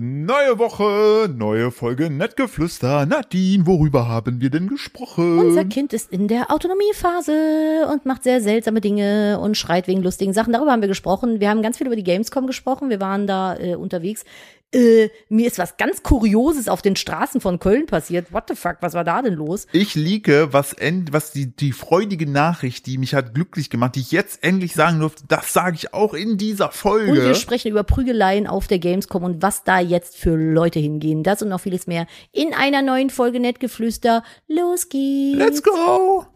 Neue Woche, neue Folge Nettgeflüster. Nadine, worüber haben wir denn gesprochen? Unser Kind ist in der Autonomiephase und macht sehr seltsame Dinge und schreit wegen lustigen Sachen. Darüber haben wir gesprochen. Wir haben ganz viel über die Gamescom gesprochen. Wir waren da äh, unterwegs. Äh, mir ist was ganz Kurioses auf den Straßen von Köln passiert. What the fuck, was war da denn los? Ich liege, was, end, was die, die freudige Nachricht, die mich hat glücklich gemacht, die ich jetzt endlich sagen durfte, das sage ich auch in dieser Folge. Und wir sprechen über Prügeleien auf der Gamescom und was da jetzt für Leute hingehen. Das und noch vieles mehr in einer neuen Folge Nettgeflüster. Los geht's. Let's go!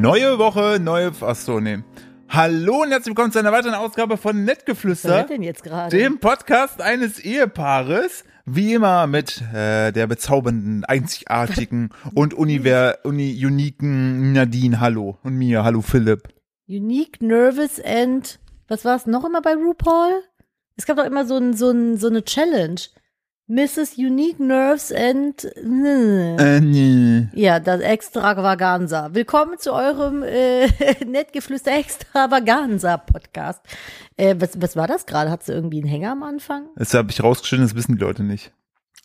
Neue Woche, neue. Achso, nee. Hallo und herzlich willkommen zu einer weiteren Ausgabe von Was Nettgeflüster, hat denn jetzt gerade? dem Podcast eines Ehepaares. Wie immer mit äh, der bezaubernden, einzigartigen und univer uni uniken Nadine. Hallo. Und mir. Hallo Philipp. Unique, nervous and was war es noch immer bei RuPaul? Es gab doch immer so, ein, so, ein, so eine Challenge. Mrs. Unique Nerves and Äh, ja, das Extravaganza. Willkommen zu eurem äh, Nettgeflüster Extravaganza Podcast. Äh, was, was war das gerade? Hat sie irgendwie einen Hänger am Anfang? Das habe ich rausgeschnitten, das wissen die Leute nicht.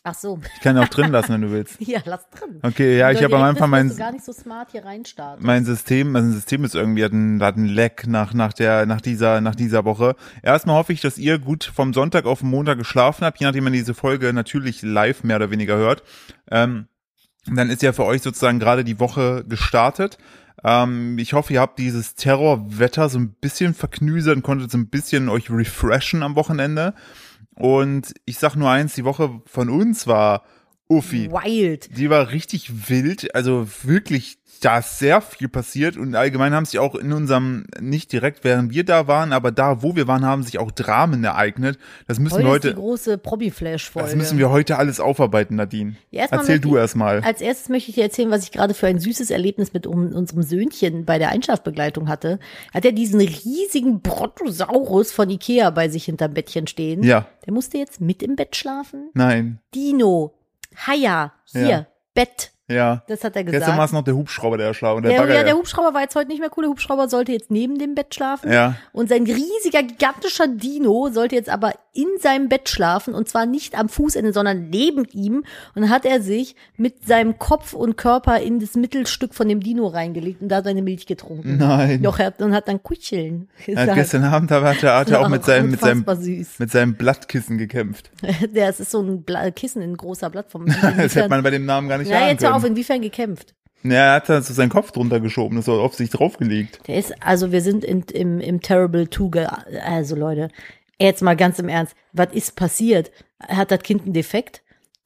Ach so. Ich kann auch drin lassen, wenn du willst. Ja, lass drin. Okay, ja, ich habe am Anfang mein, gar nicht so smart hier reinstarten. mein System, mein System ist irgendwie hat ein, hat ein Lag nach nach der nach dieser nach dieser Woche. Erstmal hoffe ich, dass ihr gut vom Sonntag auf den Montag geschlafen habt, je nachdem man diese Folge natürlich live mehr oder weniger hört. Ähm, dann ist ja für euch sozusagen gerade die Woche gestartet. Ähm, ich hoffe, ihr habt dieses Terrorwetter so ein bisschen verknüsert und konntet so ein bisschen euch refreshen am Wochenende. Und ich sag nur eins, die Woche von uns war Uffi. Wild. Die war richtig wild, also wirklich, da ist sehr viel passiert und allgemein haben sich auch in unserem, nicht direkt während wir da waren, aber da, wo wir waren, haben sich auch Dramen ereignet. Das müssen Heute, wir ist die heute, große Probi-Flash-Folge. das müssen wir heute alles aufarbeiten, Nadine. Ja, Erzähl du erstmal. Als erstes möchte ich dir erzählen, was ich gerade für ein süßes Erlebnis mit unserem Söhnchen bei der Einschlafbegleitung hatte. Hat er diesen riesigen Brontosaurus von Ikea bei sich hinterm Bettchen stehen. Ja, Der musste jetzt mit im Bett schlafen. nein, Dino, Haya, hier, Ja. Bett. Ja. Das hat er Gestern war gesagt. es noch der Hubschrauber, der erschlagen, der, Der, Bagger. ja, der Hubschrauber war jetzt heute nicht mehr cool. Der Hubschrauber sollte jetzt neben dem Bett schlafen. Ja. Und sein riesiger, gigantischer Dino sollte jetzt aber in seinem Bett schlafen und zwar nicht am Fußende, sondern neben ihm. Und dann hat er sich mit seinem Kopf und Körper in das Mittelstück von dem Dino reingelegt und da seine Milch getrunken. Nein. Doch, er hat, und hat dann Kuscheln gesagt. hat gestern Abend hat er, hat er auch mit seinem, mit seinem, süß. mit seinem Blattkissen gekämpft. Der, es ist so ein Bla Kissen in großer Blattform. Das hätte man bei dem Namen gar nicht ja, jetzt hör auf, inwiefern gekämpft? Ja, er hat da so seinen Kopf drunter geschoben, das war auf sich draufgelegt. Der ist, also wir sind in, im, im Terrible Two, also Leute, jetzt mal ganz im Ernst, was ist passiert? Hat das Kind einen Defekt?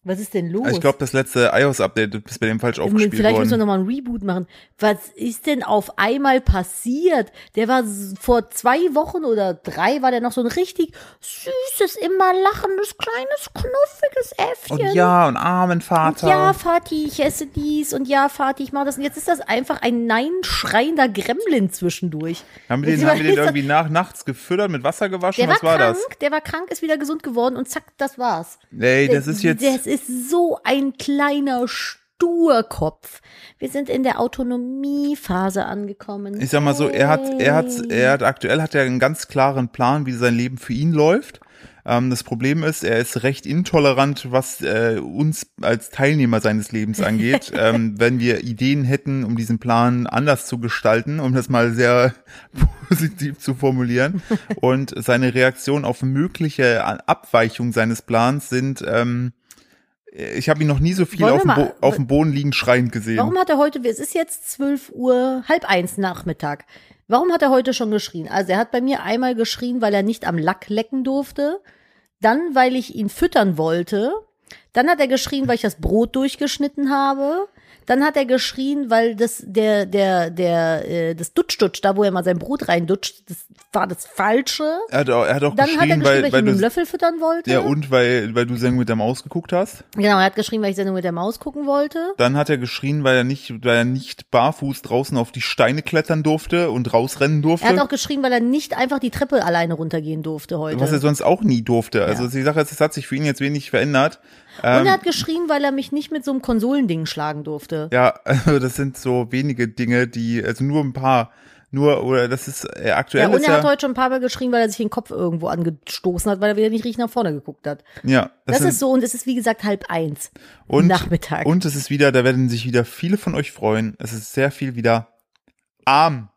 Was ist denn los? Also ich glaube, das letzte iOS-Update ist bei dem falsch aufgespielt Vielleicht müssen wir worden. nochmal ein Reboot machen. Was ist denn auf einmal passiert? Der war vor zwei Wochen oder drei, war der noch so ein richtig süßes, immer lachendes, kleines, knuffiges Äffchen. Und ja, und armen Vater. Ja, Vati, ich esse dies und ja, Vati, ich mache das. Und jetzt ist das einfach ein nein schreiender Gremlin zwischendurch. haben wir den, haben wir den irgendwie nach, nachts gefüttert, mit Wasser gewaschen? Der war Was war krank, das? der war krank, ist wieder gesund geworden und zack, das war's. Ey, das ist jetzt, ist so ein kleiner Sturkopf. Wir sind in der Autonomiephase angekommen. ich sag mal so, er hat, er hat, er hat, aktuell hat er einen ganz klaren Plan, wie sein Leben für ihn läuft. Ähm, das Problem ist, er ist recht intolerant, was äh, uns als Teilnehmer seines Lebens angeht. ähm, wenn wir Ideen hätten, um diesen Plan anders zu gestalten, um das mal sehr positiv zu formulieren. Und seine Reaktion auf mögliche Abweichung seines Plans sind, ähm, ich habe ihn noch nie so viel auf mal- auf dem Boden liegend schreiend gesehen. Warum hat er heute, es ist jetzt 12 Uhr, halb eins Nachmittag. Warum hat er heute schon geschrien? Also er hat bei mir einmal geschrien, weil er nicht am Lack lecken durfte. Dann, weil ich ihn füttern wollte. Dann hat er geschrien, weil ich das Brot durchgeschnitten habe. Dann hat er geschrien, weil das der der der äh, das Dutsch-Dutsch, da wo er mal sein Brot reindutscht, das war das falsche. Er hat, auch- er hat auch Dann hat er geschrien, geschrien, weil, weil ich weil mit dem du Löffel füttern wollte. ja und weil weil du Sendung mit der Maus geguckt hast. Genau, er hat geschrien, weil ich Sendung mit der Maus gucken wollte. Dann hat er geschrien, weil er nicht weil er nicht barfuß draußen auf die Steine klettern durfte und rausrennen durfte. Er hat auch geschrien, weil er nicht einfach die Treppe alleine runtergehen durfte heute. was er sonst auch nie durfte. Also Ja. die Sache ist, es hat sich für ihn jetzt wenig verändert. Und Ähm, er hat geschrien, weil er mich nicht mit so einem Konsolending schlagen durfte. ja, also das sind so wenige Dinge, die, also nur ein paar, Nur, oder das ist äh, aktuell Ja, und er hat heute schon ein paar Mal geschrien, weil er sich den Kopf irgendwo angestoßen hat, weil er wieder nicht richtig nach vorne geguckt hat. ja, Das, sind- ist so und es ist wie gesagt halb eins. und, Nachmittag. Und es ist wieder, da werden sich wieder viele von euch freuen. Es ist sehr viel wieder arm,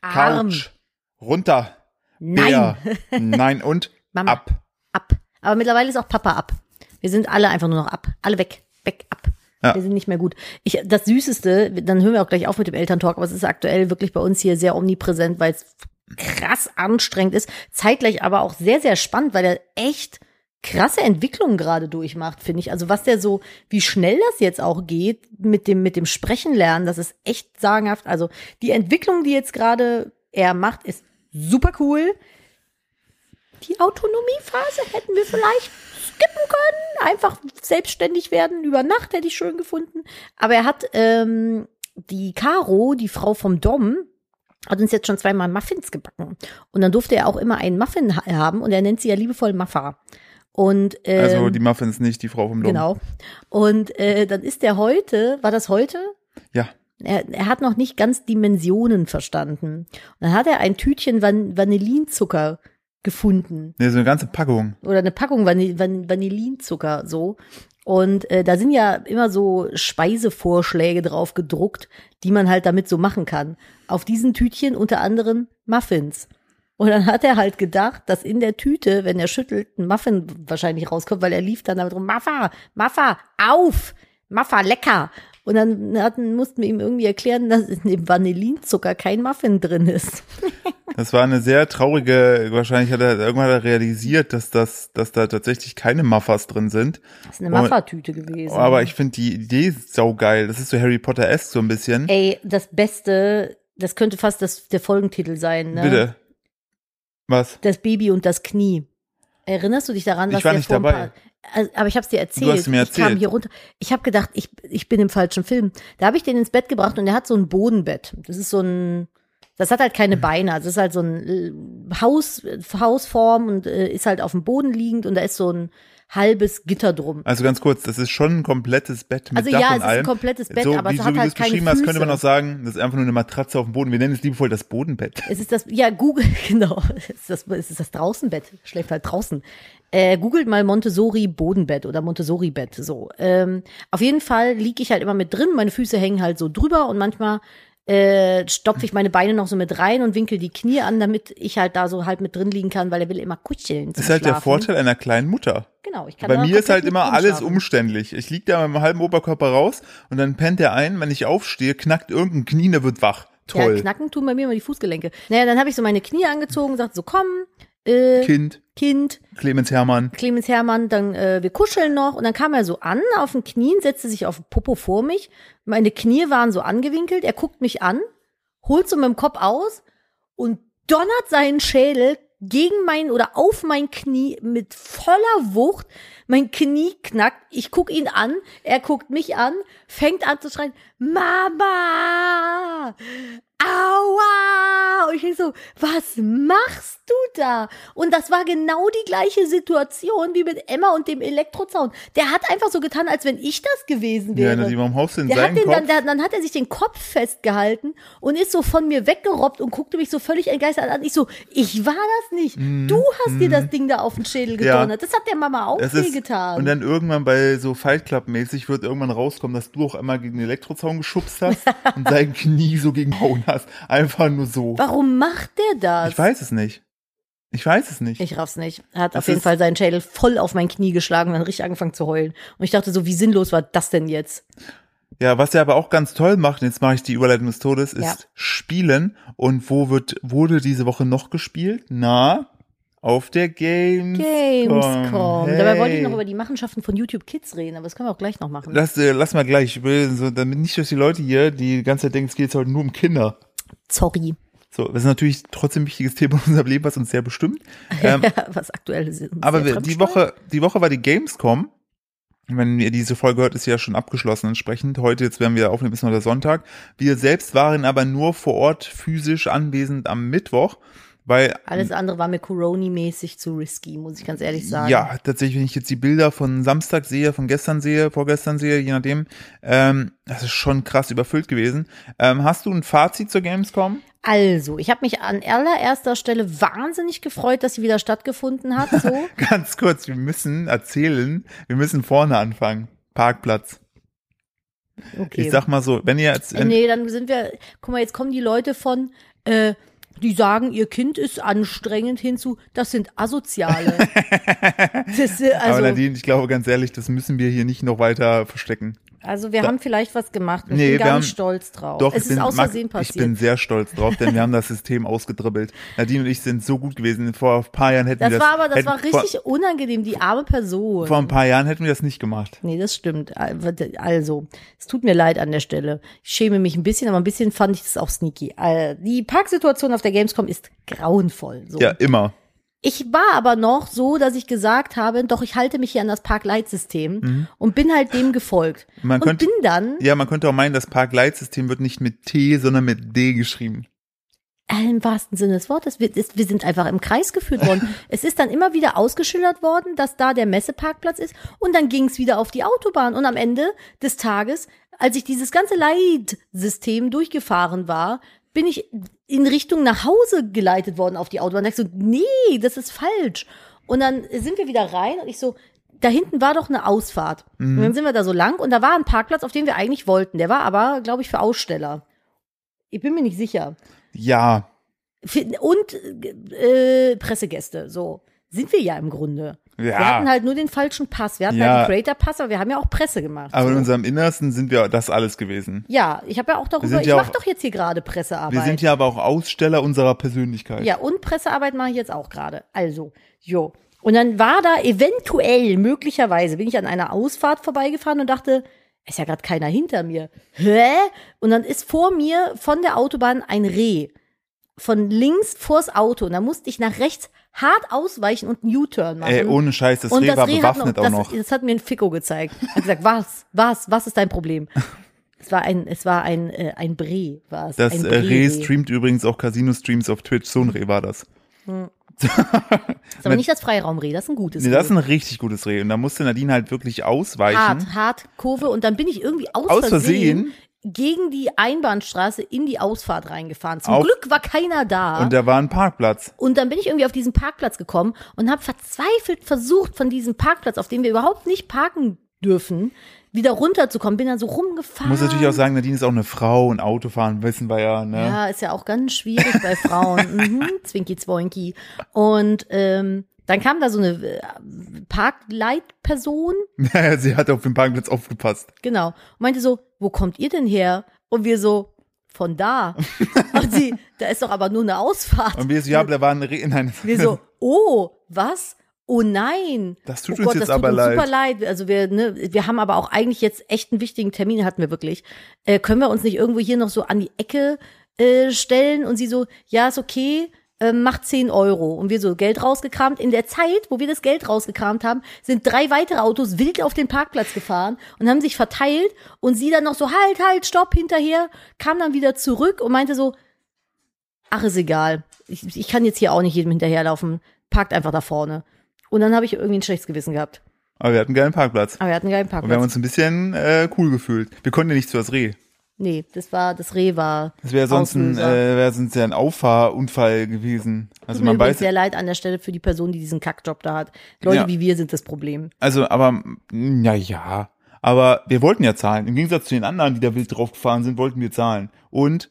Arm. Couch, runter, Nein. Bär, nein und Mama. ab. Ab. Aber mittlerweile ist auch Papa ab. Wir sind alle einfach nur noch ab. Alle weg. Weg, ab. Ja. Wir sind nicht mehr gut. Ich, das Süßeste, dann hören wir auch gleich auf mit dem Elterntalk, aber es ist aktuell wirklich bei uns hier sehr omnipräsent, weil es krass anstrengend ist. Zeitgleich aber auch sehr, sehr spannend, weil er echt krasse Entwicklungen gerade durchmacht, finde ich. Also was der so, wie schnell das jetzt auch geht mit dem, mit dem Sprechen lernen, das ist echt sagenhaft. Also die Entwicklung, die jetzt gerade er macht, ist super cool. Die Autonomiephase hätten wir vielleicht skippen können, einfach selbstständig werden. Über Nacht hätte ich schön gefunden. Aber er hat ähm, die Caro, die Frau vom Dom, hat uns jetzt schon zweimal Muffins gebacken. Und dann durfte er auch immer einen Muffin ha- haben und er nennt sie ja liebevoll Muffa. Und ähm, Also die Muffins nicht, die Frau vom Dom. genau. Und äh, dann ist er heute, war das heute? Ja. Er, er hat noch nicht ganz Dimensionen verstanden. Und dann hat er ein Tütchen Van Vanillinzucker gefunden Nee, so eine ganze Packung. oder eine Packung Vanil Van Vanillinzucker so. Und äh, da sind ja immer so Speisevorschläge drauf gedruckt, die man halt damit so machen kann. Auf diesen Tütchen unter anderem Muffins. Und dann hat er halt gedacht, dass in der Tüte, wenn er schüttelt, ein Muffin wahrscheinlich rauskommt, weil er lief dann damit rum, Maffa, Maffa, auf, Maffa, lecker. Und dann hatten, mussten wir ihm irgendwie erklären, dass in dem Vanillinzucker kein Muffin drin ist. Das war eine sehr traurige, wahrscheinlich hat er irgendwann hat er realisiert, dass das, dass da tatsächlich keine Muffas drin sind. Das ist eine Maffa-Tüte gewesen. Aber ich finde die Idee saugeil. Das ist so Harry Potter-esque so ein bisschen. Ey, das Beste, das könnte fast das, der Folgentitel sein, ne? Bitte. Was? Das Baby und das Knie. Erinnerst du dich daran, Ich was war der nicht dabei. Paar, Also, aber ich habe dir erzählt. Du hast mir Ich kam erzählt. hier runter. Ich habe gedacht, ich, ich bin im falschen Film. Da habe ich den ins Bett gebracht und der hat so ein Bodenbett. Das ist so ein, das hat halt keine Beine. Also es ist halt so ein äh, Haus, Hausform und äh, ist halt auf dem Boden liegend und da ist so ein halbes Gitter drum. Also ganz kurz, das ist schon ein komplettes Bett mit Also Dach ja, und es ist ein allem. komplettes Bett, so, aber wie, es so hat wie halt keine beschrieben hast, könnte man Füße. auch sagen, das ist einfach nur eine Matratze auf dem Boden. Wir nennen es liebevoll das Bodenbett. Es ist das, ja, Google, genau, es ist das, es ist das Draußenbett, schläft halt draußen. Äh, googelt mal Montessori Bodenbett oder Montessori Bett, so. Ähm, auf jeden Fall liege ich halt immer mit drin, meine Füße hängen halt so drüber und manchmal äh, stopfe ich meine Beine noch so mit rein und winkel die Knie an, damit ich halt da so halt mit drin liegen kann, weil er will immer kuscheln. Das ist halt der Schlafen. Vorteil einer kleinen Mutter. Genau, ich kann Bei mir ist halt immer alles umständlich. Ich lieg da mit meinem halben Oberkörper raus und dann pennt er ein, wenn ich aufstehe, knackt irgendein Knie, der wird wach. Toll. Ja, knacken tun bei mir immer die Fußgelenke. Naja, dann habe ich so meine Knie angezogen, gesagt so komm, äh, kind, kind, Clemens Hermann. Clemens Hermann, dann äh, wir kuscheln noch und dann kam er so an auf den Knien, setzte sich auf den Popo vor mich. Meine Knie waren so angewinkelt, er guckt mich an, holt so mit dem Kopf aus und donnert seinen Schädel gegen mein oder auf mein Knie mit voller Wucht. Mein Knie knackt, ich guck ihn an, er guckt mich an, fängt an zu schreien, Mama! Aua! Und ich denk so, was machst du da? Und das war genau die gleiche Situation wie mit Emma und dem Elektrozaun. Der hat einfach so getan, als wenn ich das gewesen Ja, wäre. na, die warum haust du in Der hat den Kopf? dann, der, dann hat er sich den Kopf festgehalten und ist so von mir weggerobbt und guckte mich so völlig entgeistert an. Ich so, ich war das nicht. Du hast dir das Ding da auf den Schädel Mhm. Ja. gedonnert. Das hat der Mama auch Das ist, getan. und dann irgendwann bei so Fight Club mäßig wird irgendwann rauskommen, dass du auch einmal gegen den Elektrozaun geschubst hast und sein Knie so gegen Hauen hast. Einfach nur so. Warum macht der das? Ich weiß es nicht. Ich weiß es nicht. Ich raff's nicht. Er hat Das auf jeden Fall seinen Schädel voll auf mein Knie geschlagen und dann richtig angefangen zu heulen. Und ich dachte so, wie sinnlos war das denn jetzt? Ja, was er aber auch ganz toll macht, und jetzt mache ich die Überleitung des Todes, ist Ja. Spielen. Und wo wird, wurde diese Woche noch gespielt? Na, auf der Gamescom. Gamescom. Hey. Dabei wollte ich noch über die Machenschaften von YouTube Kids reden, aber das können wir auch gleich noch machen. Lass, äh, lass mal gleich, so, damit nicht, dass die Leute hier die ganze Zeit denken, es geht jetzt heute nur um Kinder. Sorry, So, das ist natürlich trotzdem ein wichtiges Thema in unserem Leben, was uns sehr bestimmt. Ähm, was aktuell ist. aber die. Woche, die Woche war die Gamescom. Wenn ihr diese Folge hört, ist sie ja schon abgeschlossen entsprechend. Heute, jetzt werden wir aufnehmen, ist noch der Sonntag. Wir selbst waren aber nur vor Ort physisch anwesend am Mittwoch, weil Alles andere war mir Corona-mäßig zu risky, muss ich ganz ehrlich sagen. Ja, tatsächlich, wenn ich jetzt die Bilder von Samstag sehe, von gestern sehe, vorgestern sehe, je nachdem, ähm, das ist schon krass überfüllt gewesen. Ähm, hast du ein Fazit zur Gamescom? Also, ich habe mich an allererster Stelle wahnsinnig gefreut, dass sie wieder stattgefunden hat. So. Ganz kurz, wir müssen erzählen, wir müssen vorne anfangen. Parkplatz. Okay. Ich sag mal so, wenn ihr jetzt, nee, dann sind wir, guck mal, jetzt kommen die Leute von, äh, die sagen, ihr Kind ist anstrengend hinzu, das sind Asoziale. das, äh, aber also, Nadine, ich glaube ganz ehrlich, das müssen wir hier nicht noch weiter verstecken. Also wir da- haben vielleicht was gemacht. Ich Nee, bin haben- stolz drauf. Doch, es ich ist bin, aus Versehen ich passiert. bin sehr stolz drauf, denn wir haben das System ausgedribbelt. Nadine und ich sind so gut gewesen. Vor ein paar Jahren hätten das wir das. war aber, das hätten, war richtig unangenehm, die arme Person. Vor, vor ein paar Jahren hätten wir das nicht gemacht. Nee, das stimmt. Also, es tut mir leid an der Stelle. Ich schäme mich ein bisschen, aber ein bisschen fand ich das auch sneaky. Äh, Die Parksituation auf der Gamescom ist grauenvoll. So. Ja, immer. Ich war aber noch so, dass ich gesagt habe, doch, ich halte mich hier an das Parkleitsystem und bin halt dem gefolgt. Mhm. Man und könnte- bin dann Ja, man könnte auch meinen, das Parkleitsystem wird nicht mit T, sondern mit D geschrieben. äh, im wahrsten Sinne des Wortes, wir, ist, wir sind einfach im Kreis geführt worden. es ist dann immer wieder ausgeschildert worden, dass da der Messeparkplatz ist und dann ging es wieder auf die Autobahn. Und am Ende des Tages, als ich dieses ganze Leitsystem durchgefahren war, bin ich in Richtung nach Hause geleitet worden auf die Autobahn. Da ich so, nee, das ist falsch. Und dann sind wir wieder rein und ich so, da hinten war doch eine Ausfahrt. Und dann sind wir da so lang und da war ein Parkplatz, auf den wir eigentlich wollten. Der war aber, glaube ich, für Aussteller. Ich bin mir nicht sicher. Ja, Und äh, Pressegäste, so. Sind wir ja im Grunde. Wir hatten ja. halt nur den falschen Pass. Wir hatten Ja. halt einen Creator-Pass, aber wir haben ja auch Presse gemacht. Aber in so. unserem Innersten sind wir das alles gewesen. Ja, ich habe ja auch darüber, ich ja mache doch jetzt hier gerade Pressearbeit. Wir sind ja aber auch Aussteller unserer Persönlichkeit. Ja, und Pressearbeit mache ich jetzt auch gerade. Also, jo. Und dann war da eventuell, möglicherweise, bin ich an einer Ausfahrt vorbeigefahren und dachte, ist ja gerade keiner hinter mir. Hä? Und dann ist vor mir von der Autobahn ein Reh. Von links vors Auto. Und da musste ich nach rechts hart ausweichen und einen U-Turn machen. Ey, ohne Scheiß, das und Reh das war Reh bewaffnet noch, auch das, noch. das hat mir ein Ficko gezeigt. Hat gesagt, was, was, was ist dein Problem? Es war ein, es war ein, äh, ein Bre, war es. Das ein äh, Reh streamt übrigens auch Casino-Streams auf Twitch. So ein Reh war das. ist aber nicht das Freiraumreh, das ist ein gutes Nee, Reh. das ist ein richtig gutes Reh. Und da musste Nadine halt wirklich ausweichen. hart, hart Kurve und dann bin ich irgendwie aus, Aus Versehen, Versehen? Gegen die Einbahnstraße in die Ausfahrt reingefahren. Zum Auf- Glück war keiner da. Und Und, da war ein Parkplatz. dann bin ich irgendwie auf diesen Parkplatz gekommen und habe verzweifelt versucht, von diesem Parkplatz, auf dem wir überhaupt nicht parken dürfen, wieder runterzukommen. Bin dann so rumgefahren. Muss natürlich auch sagen, Nadine ist auch eine Frau und Autofahren wissen wir ja, ne? Ja, ist ja auch ganz schwierig bei Frauen. mhm, Zwinki Zwoinki. Und ähm, dann kam da so eine äh, Parkleitperson Sie hat auf dem Parkplatz aufgepasst. Genau. Und meinte so, wo kommt ihr denn her? Und wir so, von da. Und sie, da ist doch aber nur eine Ausfahrt. Und wir so, ja, da war ein Reh. Nein. Wir so, oh, was? Oh nein. Das tut oh uns Gott, jetzt das tut aber uns leid. super leid. Also wir, ne, wir haben aber auch eigentlich jetzt echt einen wichtigen Termin, hatten wir wirklich. Äh, können wir uns nicht irgendwo hier noch so an die Ecke äh, stellen? Und sie so, ja, ist okay, äh, macht 10 Euro. Und wir so Geld rausgekramt. In der Zeit, wo wir das Geld rausgekramt haben, sind drei weitere Autos wild auf den Parkplatz gefahren und haben sich verteilt. Und sie dann noch so, halt, halt, stopp, hinterher, kam dann wieder zurück und meinte so, ach, ist egal. Ich, ich kann jetzt hier auch nicht jedem hinterherlaufen. Parkt einfach da vorne. Und dann habe ich irgendwie ein schlechtes Gewissen gehabt. Aber wir hatten einen geilen Parkplatz. Aber wir hatten einen geilen Und wir haben Parkplatz. uns ein bisschen äh, cool gefühlt. Wir konnten ja nicht zu das Reh. Nee, das war, das Reh war. Das wäre sonst ein, äh, wäre sonst ja ein Auffahrunfall gewesen. Also Tut mir man übrigens weiß, sehr leid an der Stelle für die Person, die diesen Kackjob da hat. Leute Ja. wie wir sind das Problem. also, aber, na ja. Aber wir wollten ja zahlen. Im Gegensatz zu den anderen, die da wild drauf gefahren sind, wollten wir zahlen. Und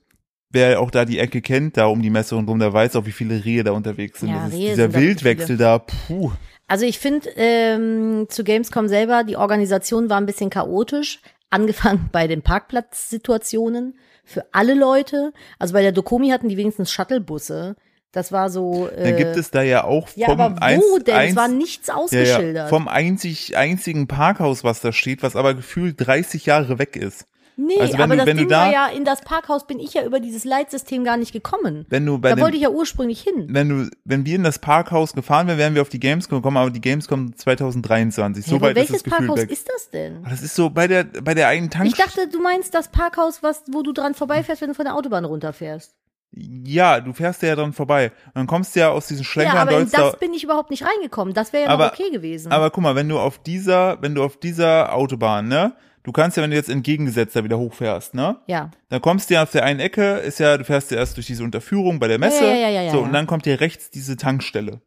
wer auch da die Ecke kennt, da um die Messe und rum, der weiß auch, wie viele Rehe da unterwegs sind. Ja, das ist Rehe dieser sind Wildwechsel da, puh. Also ich finde ähm, zu Gamescom selber, die Organisation war ein bisschen chaotisch. Angefangen bei den Parkplatzsituationen für alle Leute. Also bei der Dokomi hatten die wenigstens Shuttlebusse. Das war so. Äh, Dann gibt es da ja auch vom ja, aber wo eins, denn? eins, es war nichts ja, ja, ausgeschildert. vom einzig, einzigen Parkhaus, was da steht, was aber gefühlt 30 Jahre weg ist. Nee, Also aber du- das wenn du Ding da- war ja, in das Parkhaus bin ich ja über dieses Leitsystem gar nicht gekommen. Wenn du bei Da dem, wollte ich ja ursprünglich hin. wenn du, wenn wir in das Parkhaus gefahren wären, wären wir auf die Gamescom gekommen, aber die Gamescom 2023. So Ja, weit ist welches das Gefühl Parkhaus weg. ist das denn? das ist so bei der, bei der einen Ich Tankstelle. dachte, du meinst das Parkhaus, was, wo du dran vorbeifährst, wenn du von der Autobahn runterfährst. Ja, du fährst ja dran vorbei. Und dann kommst du ja aus diesen Ja, Schlenkern aber in das bin ich überhaupt nicht reingekommen. Das wäre ja noch Aber- okay gewesen. Aber guck mal, wenn du auf dieser, wenn du auf dieser Autobahn, ne, du kannst ja, wenn du jetzt entgegengesetzt da wieder hochfährst, ne? Ja. Dann kommst du ja auf der einen Ecke, ist ja, du fährst ja erst durch diese Unterführung bei der Messe. Ja, ja, ja, ja, ja, so, ja. und dann kommt dir rechts diese Tankstelle.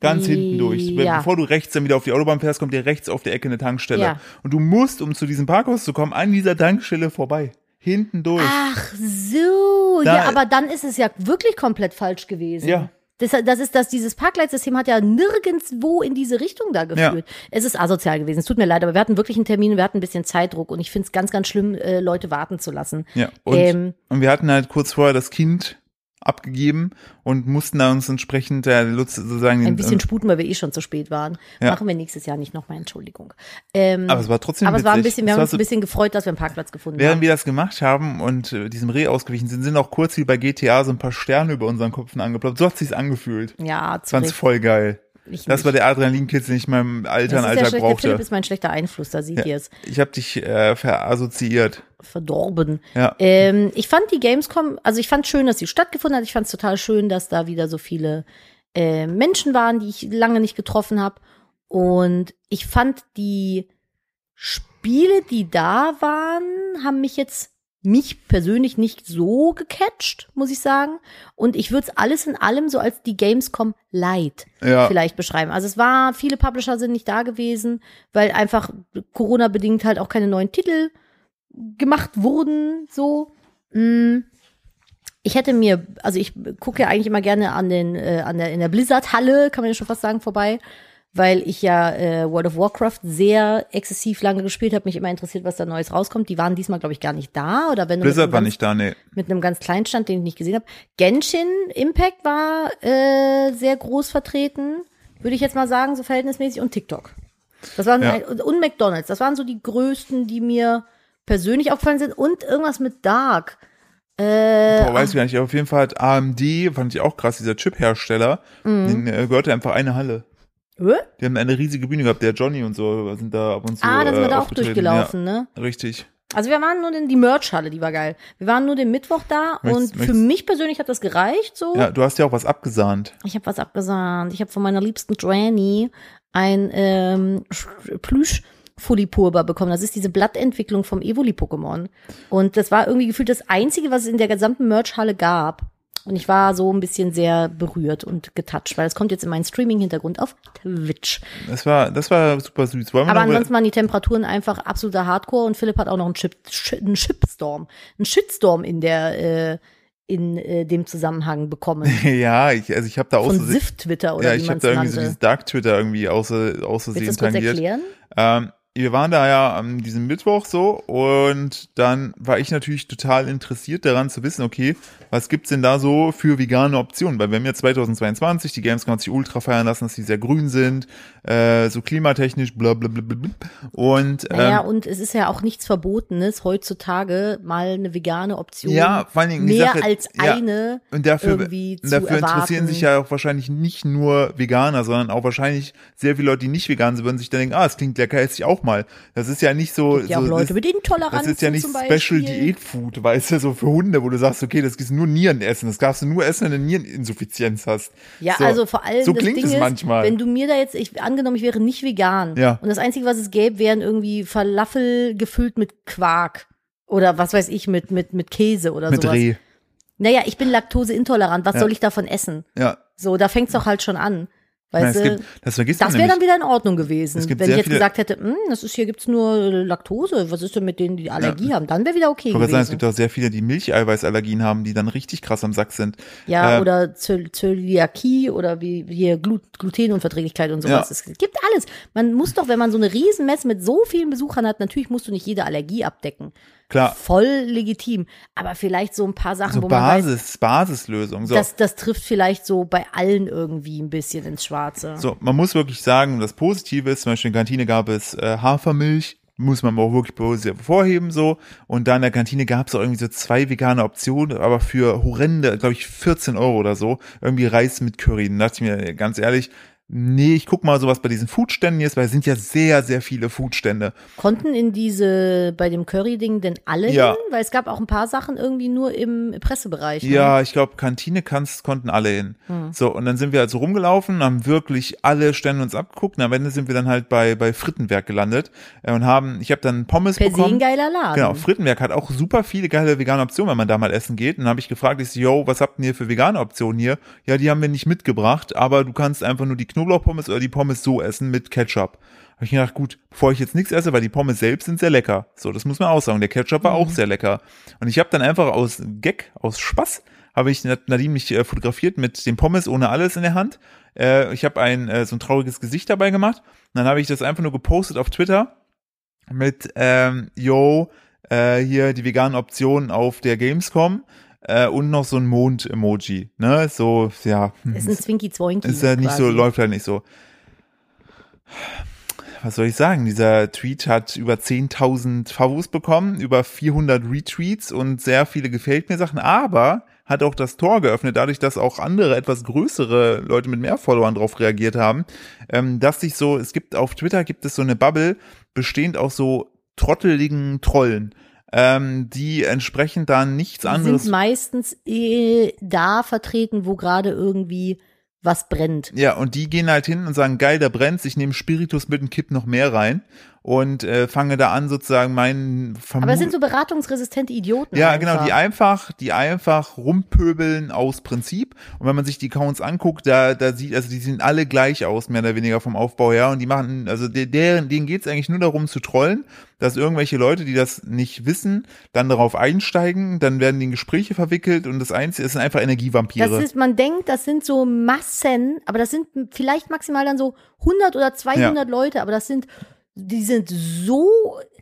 Ganz hinten durch. Ja. Bevor du rechts dann wieder auf die Autobahn fährst, kommt dir rechts auf der Ecke eine Tankstelle. Ja. Und du musst, um zu diesem Parkhaus zu kommen, an dieser Tankstelle vorbei. Hinten durch. Ach so, Da- ja, aber dann ist es ja wirklich komplett falsch gewesen. Ja. Das, das ist, dass dieses Parkleitsystem hat ja nirgendswo in diese Richtung da geführt. Es ist asozial gewesen. Es tut mir leid, aber wir hatten wirklich einen Termin, wir hatten ein bisschen Zeitdruck und ich finde es ganz, ganz schlimm, äh, Leute warten zu lassen. Ja, und, Ähm. und wir hatten halt kurz vorher das Kind abgegeben und mussten da uns entsprechend äh, sozusagen Ein bisschen sputen, weil wir eh schon zu spät waren. Ja. Machen wir nächstes Jahr nicht nochmal, Entschuldigung. Ähm, aber es war trotzdem aber es war ein bisschen, wir haben uns ein bisschen gefreut, dass wir einen Parkplatz gefunden Während haben. wir das gemacht haben und äh, diesem Reh ausgewichen sind, sind auch kurz wie bei GTA so ein paar Sterne über unseren Köpfen angeploppt. So hat sich's angefühlt. Ja, Das fand's voll geil. Ich Das nicht. war der Adrenalinkitzel, den ich in meinem Das Alter ist ja Alltag schlecht. Der Philipp brauchte. ist mein schlechter Einfluss, da seht Ja. ihr es. Ich habe dich äh, verassoziiert. Verdorben. Ja. Ähm, ich fand die Gamescom, also ich fand schön, dass sie stattgefunden hat. Ich fand es total schön, dass da wieder so viele äh, Menschen waren, die ich lange nicht getroffen habe. Und ich fand die Spiele, die da waren, haben mich jetzt mich persönlich nicht so gecatcht, muss ich sagen. Und ich würde es alles in allem so als die Gamescom Light Ja. vielleicht beschreiben. Also es war, viele Publisher sind nicht da gewesen, weil einfach Corona-bedingt halt auch keine neuen Titel gemacht wurden, so. Mm. Ich hätte mir, also ich gucke ja eigentlich immer gerne an den, äh, an der, in der Blizzard-Halle, kann man ja schon fast sagen, vorbei, weil ich ja äh, World of Warcraft sehr exzessiv lange gespielt habe, mich immer interessiert, was da Neues rauskommt. Die waren diesmal, glaube ich, gar nicht da. Oder wenn Blizzard war ganz- nicht da, nee. mit einem ganz kleinen Stand, den ich nicht gesehen habe. Genshin Impact war äh, sehr groß vertreten, würde ich jetzt mal sagen, so verhältnismäßig und TikTok. Das waren Ja. ein, und McDonald's, das waren so die größten, die mir persönlich aufgefallen sind und irgendwas mit Dark. Äh, Boah, weiß ich gar nicht. Aber auf jeden Fall hat AMD, fand ich auch krass, dieser Chip-Hersteller, Mhm. den äh, gehörte einfach eine Halle. äh? Die haben eine riesige Bühne gehabt, der Johnny und so sind da ab und zu. ah, da sind wir äh, da auch aufgetreten. durchgelaufen, ne? Ja, richtig. Also wir waren nur in die Merch-Halle, die war geil. Wir waren nur den Mittwoch da Möchtest- und für möchtest- mich persönlich hat das gereicht so. Ja, du hast ja auch was abgesahnt. Ich habe was abgesahnt. Ich habe von meiner liebsten Granny ein ähm, Sch- Plüsch Fulipurba bekommen. Das ist diese Blattentwicklung vom Evoli-Pokémon. Und das war irgendwie gefühlt das Einzige, was es in der gesamten Merch-Halle gab. Und ich war so ein bisschen sehr berührt und getoucht, weil es kommt jetzt in meinen Streaming-Hintergrund auf Twitch. Das war, das war super süß. Wollen Aber ansonsten waren die Temperaturen einfach absoluter Hardcore und Philipp hat auch noch einen, Chip, einen Shipstorm, einen Shitstorm in der äh, in äh, dem Zusammenhang bekommen. ja, ich, also ich habe da auch Von so, Sift-Twitter oder ja, ich habe da irgendwie nannte. so dieses Dark Twitter irgendwie außer, Willst du außersehen das kurz erklären? Ähm, wir waren da ja am diesem Mittwoch so und dann war ich natürlich total interessiert daran zu wissen, okay, was gibt's denn da so für vegane Optionen? Weil wir haben ja 2022, die Gamescom hat sich ultra feiern lassen, dass die sehr grün sind, äh, so klimatechnisch, bla bla bla bla. Und Naja, ähm, und es ist ja auch nichts Verbotenes, heutzutage mal eine vegane Option Ja, vor allen Dingen mehr Sache- als ja, eine Und dafür, irgendwie und dafür interessieren erwarten. sich ja auch wahrscheinlich nicht nur Veganer, sondern auch wahrscheinlich sehr viele Leute, die nicht vegan sind, würden sich dann denken, ah, es klingt lecker, esse ich auch mal. Das ist ja nicht so. ja auch Leute das, mit Intoleranzen das ist ja nicht Special. Diät Food, weißt du, so für Hunde, wo du sagst, okay, das ist nur Nieren essen. Das darfst du nur essen, wenn du Niereninsuffizienz hast. Ja, so, also vor allem So klingt Ding es ist, manchmal. wenn du mir da jetzt, ich angenommen, ich wäre nicht vegan Ja. und das Einzige, was es gäbe, wären irgendwie Falafel gefüllt mit Quark oder was weiß ich, mit, mit, mit Käse oder mit sowas. Reh. Naja, ich bin laktoseintolerant, was Ja. soll ich davon essen? Ja. So, da fängt's doch halt schon an. Nein, Weißt du? gibt, das vergisst Das wäre dann wieder in Ordnung gewesen. Wenn ich jetzt gesagt hätte, hm, das ist hier gibt's nur Laktose, was ist denn mit denen, die Allergie haben? Dann wäre wieder okay Ich gewesen. sagen, es gibt auch sehr viele, die Milcheiweißallergien haben, die dann richtig krass am Sack sind. ja, äh, oder Zö- Zöliakie oder wie hier Glut Glutenunverträglichkeit und sowas. Ja. Es gibt alles. Man muss doch, wenn man so eine Riesenmesse mit so vielen Besuchern hat, natürlich musst du nicht jede Allergie abdecken. Klar, Voll legitim. Aber vielleicht so ein paar Sachen, so wo man weiß, Basis, Basislösung. So. das, das trifft vielleicht so bei allen irgendwie ein bisschen ins Schwarze. So, man muss wirklich sagen, das Positive ist, zum Beispiel in der Kantine gab es äh, Hafermilch, muss man auch wirklich positiv hervorheben so. Und da in der Kantine gab es auch irgendwie so zwei vegane Optionen, aber für horrende, glaube ich, 14 Euro oder so, irgendwie Reis mit Curry. Dann dachte ich mir, ganz ehrlich, Nee, ich guck mal sowas bei diesen Foodständen jetzt, weil es sind ja sehr, sehr viele Foodstände. Konnten in diese, bei dem Curry-Ding denn alle Ja. hin? Weil es gab auch ein paar Sachen irgendwie nur im Pressebereich. Ne? Ja, ich glaube, Kantine kannst, konnten alle hin. Hm. So, und dann sind wir also rumgelaufen, haben wirklich alle Stände uns abgeguckt und am Ende sind wir dann halt bei, bei Frittenwerk gelandet äh, und haben, ich habe dann Pommes Per se ein bekommen. geiler Laden. Genau, Frittenwerk hat auch super viele geile vegane Optionen, wenn man da mal essen geht. Und dann habe ich gefragt, ich so, yo, was habt ihr hier für vegane Optionen hier? Ja, die haben wir nicht mitgebracht, aber du kannst einfach nur die Knoblauchpommes oder die Pommes so essen mit Ketchup. Habe ich gedacht, gut, bevor ich jetzt nichts esse, weil die Pommes selbst sind sehr lecker. So, das muss man auch sagen. Der Ketchup war auch sehr lecker. Und ich habe dann einfach aus Gag, aus Spaß, habe ich Nadine mich äh, fotografiert mit den Pommes ohne alles in der Hand. Äh, ich habe ein äh, so ein trauriges Gesicht dabei gemacht. Und dann habe ich das einfach nur gepostet auf Twitter mit ähm, yo, äh, hier die veganen Optionen auf der Gamescom äh, und noch so ein Mond-Emoji. Ne? So, ja, hm, ist ein Zwinky Zwoinky. ist ja nicht so, läuft halt nicht so. Was soll ich sagen? Dieser Tweet hat über 10.000 Favos bekommen, über 400 Retweets und sehr viele gefällt mir Sachen, aber hat auch das Tor geöffnet, dadurch, dass auch andere, etwas größere Leute mit mehr Followern drauf reagiert haben, ähm, dass sich so, es gibt auf Twitter gibt es so eine Bubble, bestehend aus so trotteligen Trollen, ähm, die entsprechend dann nichts Die anderes sind meistens eh da vertreten, wo gerade irgendwie was brennt. Ja, und die gehen halt hin und sagen, geil, da brennt's, ich nehme Spiritus mit dem Kipp noch mehr rein und äh, fange da an sozusagen meinen Vermu Aber es sind so beratungsresistente Idioten. ja, einfach. genau, die einfach, die einfach rumpöbeln aus Prinzip. Und wenn man sich die Accounts anguckt, da, da sieht, also die sehen alle gleich aus, mehr oder weniger vom Aufbau her. Und die machen, also der, deren, denen geht's eigentlich nur darum zu trollen, dass irgendwelche Leute, die das nicht wissen, dann darauf einsteigen, dann werden die in Gespräche verwickelt und das Einzige es sind einfach Energievampire. Das ist, man denkt, das sind so Massen, aber das sind vielleicht maximal dann so 100 oder 200 Leute, aber das sind, die sind so,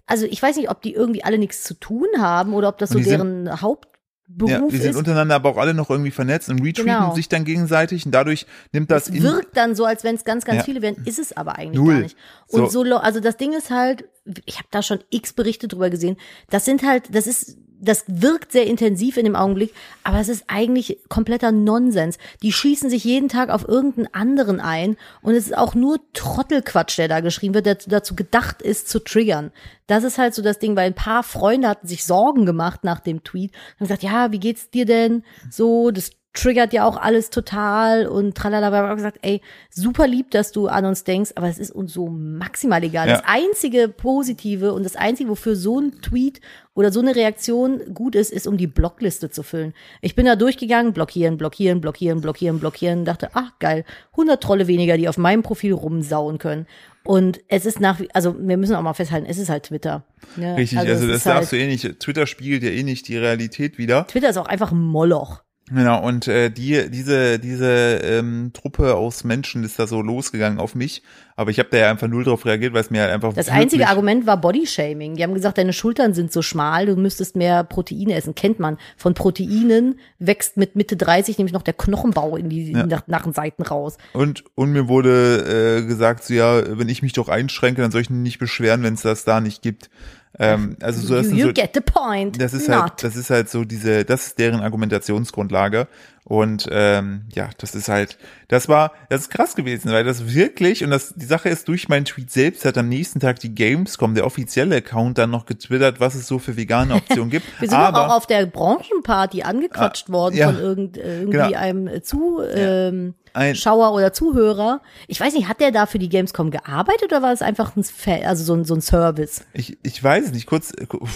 also ich weiß nicht, ob die irgendwie alle nichts zu tun haben oder ob das so die sind- deren ja, Hauptberuf die sind ist. untereinander aber auch alle noch irgendwie vernetzt und retweeten Genau. sich dann gegenseitig und dadurch nimmt das Es wirkt dann so, als wenn es ganz, ganz Ja. viele wären, ist es aber eigentlich Null. gar nicht. Und So. so, also das Ding ist halt, ich habe da schon x Berichte drüber gesehen. Das sind halt, das ist, das wirkt sehr intensiv in dem Augenblick, aber es ist eigentlich kompletter Nonsens. Die schießen sich jeden Tag auf irgendeinen anderen ein und es ist auch nur Trottelquatsch, der da geschrieben wird, der dazu gedacht ist, zu triggern. Das ist halt so das Ding, weil ein paar Freunde hatten sich Sorgen gemacht nach dem Tweet und gesagt, ja, wie geht's dir denn? So, das triggert ja auch alles total und tralala. Wir haben gesagt, ey, super lieb, dass du an uns denkst, aber es ist uns so maximal egal. Ja. Das einzige Positive und das einzige, wofür so ein Tweet oder so eine Reaktion gut ist, ist, um die Blockliste zu füllen. Ich bin da durchgegangen, blockieren, blockieren, blockieren, blockieren, blockieren, dachte, ach geil, 100 Trolle weniger, die auf meinem Profil rumsauen können. Und es ist nach wie, also wir müssen auch mal festhalten, es ist halt Twitter. Ne? Richtig, also, es das ist darfst halt, du eh nicht. Twitter spiegelt ja eh nicht die Realität wieder. Twitter ist auch einfach ein Moloch. Genau, und äh, die, diese, diese ähm, Truppe aus Menschen ist da so losgegangen auf mich, aber ich habe da ja einfach null drauf reagiert, weil es mir halt einfach Das einzige Argument war Bodyshaming. Die haben gesagt, deine Schultern sind so schmal, du müsstest mehr Proteine essen. Kennt man. Von Proteinen wächst mit Mitte 30 nämlich noch der Knochenbau in die Ja. nach, nach den Seiten raus. Und, und mir wurde äh, gesagt, so ja, wenn ich mich doch einschränke, dann soll ich mich nicht beschweren, wenn es das da nicht gibt. Ähm, also so, das you you so, get the point. das ist Not. halt, das ist halt so diese, das ist deren Argumentationsgrundlage. Und ähm, ja, das ist halt, das war, das ist krass gewesen, weil das wirklich, und das, die Sache ist, durch meinen Tweet selbst hat am nächsten Tag die Gamescom, der offizielle Account, dann noch getwittert, was es so für vegane Optionen gibt. Wir sind Aber, auch auf der Branchenparty angequatscht worden ja. von irgend, äh, irgendwie Genau. einem zu, ähm, Ein- Schauer oder Zuhörer. Ich weiß nicht, hat der da für die Gamescom gearbeitet oder war es einfach ein, also so ein, so ein Service? Ich, ich weiß es nicht, kurz, äh, ku-